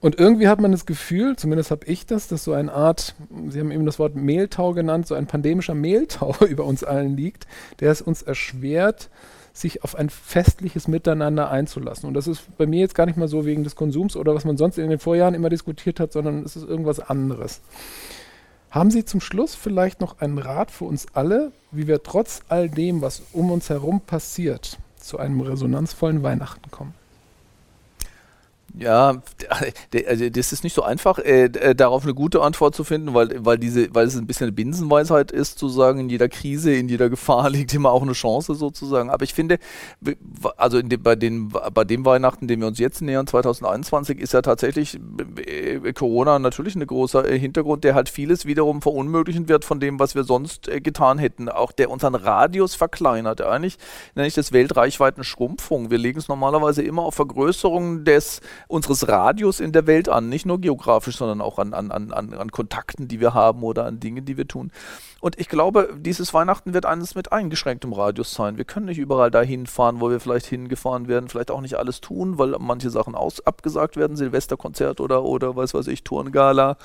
Und irgendwie hat man das Gefühl, zumindest habe ich das, dass so eine Art, Sie haben eben das Wort Mehltau genannt, so ein pandemischer Mehltau über uns allen liegt, der es uns erschwert, sich auf ein festliches Miteinander einzulassen. Und das ist bei mir jetzt gar nicht mal so wegen des Konsums oder was man sonst in den Vorjahren immer diskutiert hat, sondern es ist irgendwas anderes. Haben Sie zum Schluss vielleicht noch einen Rat für uns alle, wie wir trotz all dem, was um uns herum passiert, zu einem resonanzvollen Weihnachten kommen? Ja, also das ist nicht so einfach, äh, äh, darauf eine gute Antwort zu finden, weil, weil, diese, weil es ein bisschen eine Binsenweisheit ist, zu sagen, in jeder Krise, in jeder Gefahr liegt immer auch eine Chance sozusagen. Aber ich finde, also de, bei, den, bei dem Weihnachten, den wir uns jetzt nähern, 2021, ist ja tatsächlich äh, Corona natürlich ein großer äh, Hintergrund, der halt vieles wiederum verunmöglichen wird von dem, was wir sonst äh, getan hätten. Auch der unseren Radius verkleinert. Eigentlich nenne ich das Weltreichweiten Schrumpfung. Wir legen es normalerweise immer auf Vergrößerung des unseres Radius in der Welt an, nicht nur geografisch, sondern auch an, an, an, an Kontakten, die wir haben oder an Dingen, die wir tun. Und ich glaube, dieses Weihnachten wird eines mit eingeschränktem Radius sein. Wir können nicht überall dahin fahren, wo wir vielleicht hingefahren werden, vielleicht auch nicht alles tun, weil manche Sachen aus, abgesagt werden, Silvesterkonzert oder, oder was weiß ich, Turngala.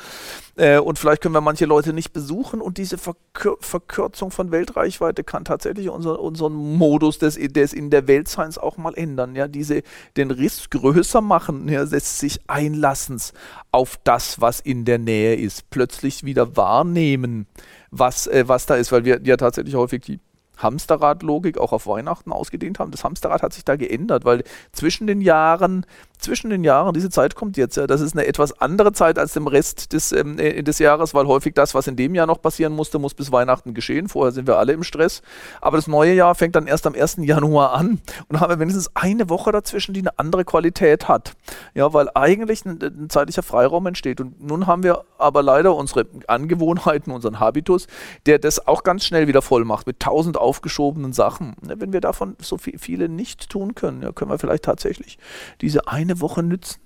Äh, und vielleicht können wir manche Leute nicht besuchen und diese Verkür Verkürzung von Weltreichweite kann tatsächlich unser, unseren Modus des, des in der Weltseins auch mal ändern. Ja, diese, den Riss größer machen ja, des sich Einlassens auf das, was in der Nähe ist, plötzlich wieder wahrnehmen, was, äh, was da ist, weil wir ja tatsächlich häufig die Hamsterrad-Logik auch auf Weihnachten ausgedehnt haben. Das Hamsterrad hat sich da geändert, weil zwischen den Jahren zwischen den Jahren, diese Zeit kommt jetzt, ja, das ist eine etwas andere Zeit als dem Rest des, ähm, äh, des Jahres, weil häufig das, was in dem Jahr noch passieren musste, muss bis Weihnachten geschehen. Vorher sind wir alle im Stress. Aber das neue Jahr fängt dann erst am 1. Januar an und haben wir wenigstens eine Woche dazwischen, die eine andere Qualität hat. Ja, weil eigentlich ein, ein zeitlicher Freiraum entsteht. Und nun haben wir aber leider unsere Angewohnheiten, unseren Habitus, der das auch ganz schnell wieder voll macht mit tausend aufgeschobenen Sachen. Wenn wir davon so viel, viele nicht tun können, ja, können wir vielleicht tatsächlich diese eine eine Woche nützen,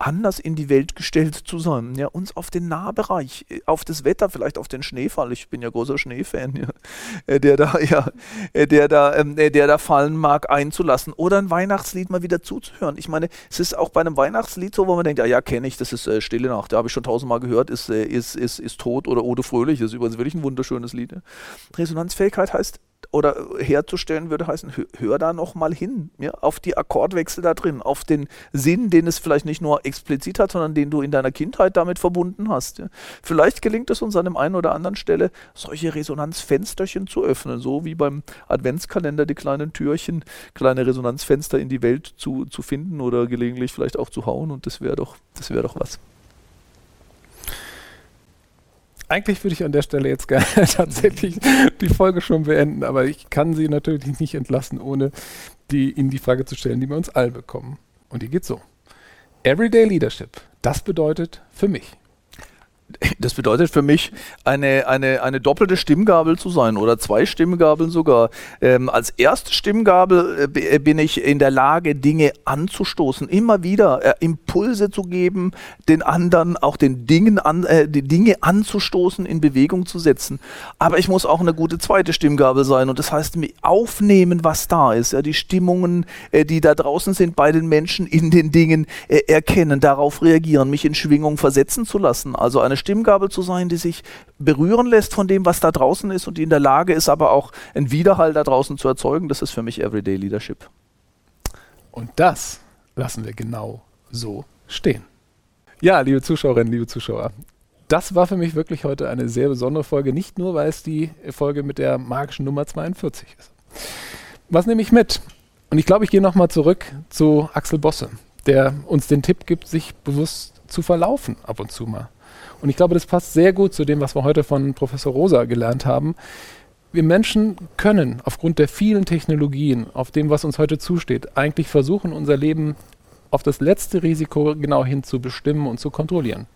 anders in die Welt gestellt zu sein, ja, uns auf den Nahbereich, auf das Wetter, vielleicht auf den Schneefall, ich bin ja großer Schneefan, ja, äh, der da, ja, äh, der da, ähm, äh, der da fallen mag, einzulassen oder ein Weihnachtslied mal wieder zuzuhören. Ich meine, es ist auch bei einem Weihnachtslied so, wo man denkt, ja, ja, kenne ich, das ist äh, Stille Nacht, da habe ich schon tausendmal gehört, ist, äh, ist, ist, ist tot oder Ode Fröhlich, das ist übrigens wirklich ein wunderschönes Lied. Ja. Resonanzfähigkeit heißt, oder herzustellen würde heißen, hör da noch mal hin, ja, auf die Akkordwechsel da drin, auf den Sinn, den es vielleicht nicht nur explizit hat, sondern den du in deiner Kindheit damit verbunden hast. Ja. Vielleicht gelingt es uns an dem einen oder anderen Stelle, solche Resonanzfensterchen zu öffnen, so wie beim Adventskalender die kleinen Türchen, kleine Resonanzfenster in die Welt zu, zu finden oder gelegentlich vielleicht auch zu hauen und das wäre doch, das wäre doch was. Eigentlich würde ich an der Stelle jetzt gerne tatsächlich die Folge schon beenden, aber ich kann sie natürlich nicht entlassen, ohne die, Ihnen die Frage zu stellen, die wir uns all bekommen. Und die geht so. Everyday Leadership, das bedeutet für mich das bedeutet für mich, eine, eine, eine doppelte Stimmgabel zu sein oder zwei Stimmgabeln sogar. Ähm, als erste Stimmgabel äh, äh, bin ich in der Lage, Dinge anzustoßen, immer wieder äh, Impulse zu geben, den anderen auch den Dingen an, äh, die Dinge anzustoßen, in Bewegung zu setzen. Aber ich muss auch eine gute zweite Stimmgabel sein und das heißt, aufnehmen, was da ist, ja, die Stimmungen, äh, die da draußen sind bei den Menschen in den Dingen äh, erkennen, darauf reagieren, mich in Schwingung versetzen zu lassen. Also eine Stimmgabel zu sein, die sich berühren lässt von dem, was da draußen ist und die in der Lage ist, aber auch einen Widerhall da draußen zu erzeugen. Das ist für mich Everyday Leadership. Und das lassen wir genau so stehen. Ja, liebe Zuschauerinnen, liebe Zuschauer, das war für mich wirklich heute eine sehr besondere Folge, nicht nur, weil es die Folge mit der magischen Nummer 42 ist. Was nehme ich mit? Und ich glaube, ich gehe nochmal zurück zu Axel Bosse, der uns den Tipp gibt, sich bewusst zu verlaufen ab und zu mal. Und ich glaube, das passt sehr gut zu dem, was wir heute von Professor Rosa gelernt haben. Wir Menschen können aufgrund der vielen Technologien, auf dem, was uns heute zusteht, eigentlich versuchen, unser Leben auf das letzte Risiko genau hin zu bestimmen und zu kontrollieren.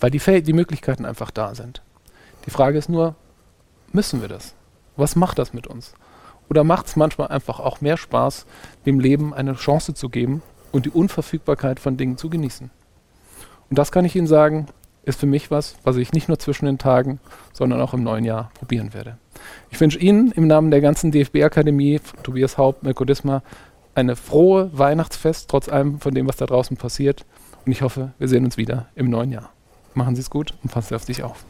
Weil die, die Möglichkeiten einfach da sind. Die Frage ist nur, müssen wir das? Was macht das mit uns? Oder macht es manchmal einfach auch mehr Spaß, dem Leben eine Chance zu geben und die Unverfügbarkeit von Dingen zu genießen? Und das kann ich Ihnen sagen, ist für mich was, was ich nicht nur zwischen den Tagen, sondern auch im neuen Jahr probieren werde. Ich wünsche Ihnen im Namen der ganzen DFB-Akademie, Tobias Haupt, Mirko Disma, eine frohe Weihnachtsfest, trotz allem von dem, was da draußen passiert. Und ich hoffe, wir sehen uns wieder im neuen Jahr. Machen Sie es gut und passen Sie auf sich auf.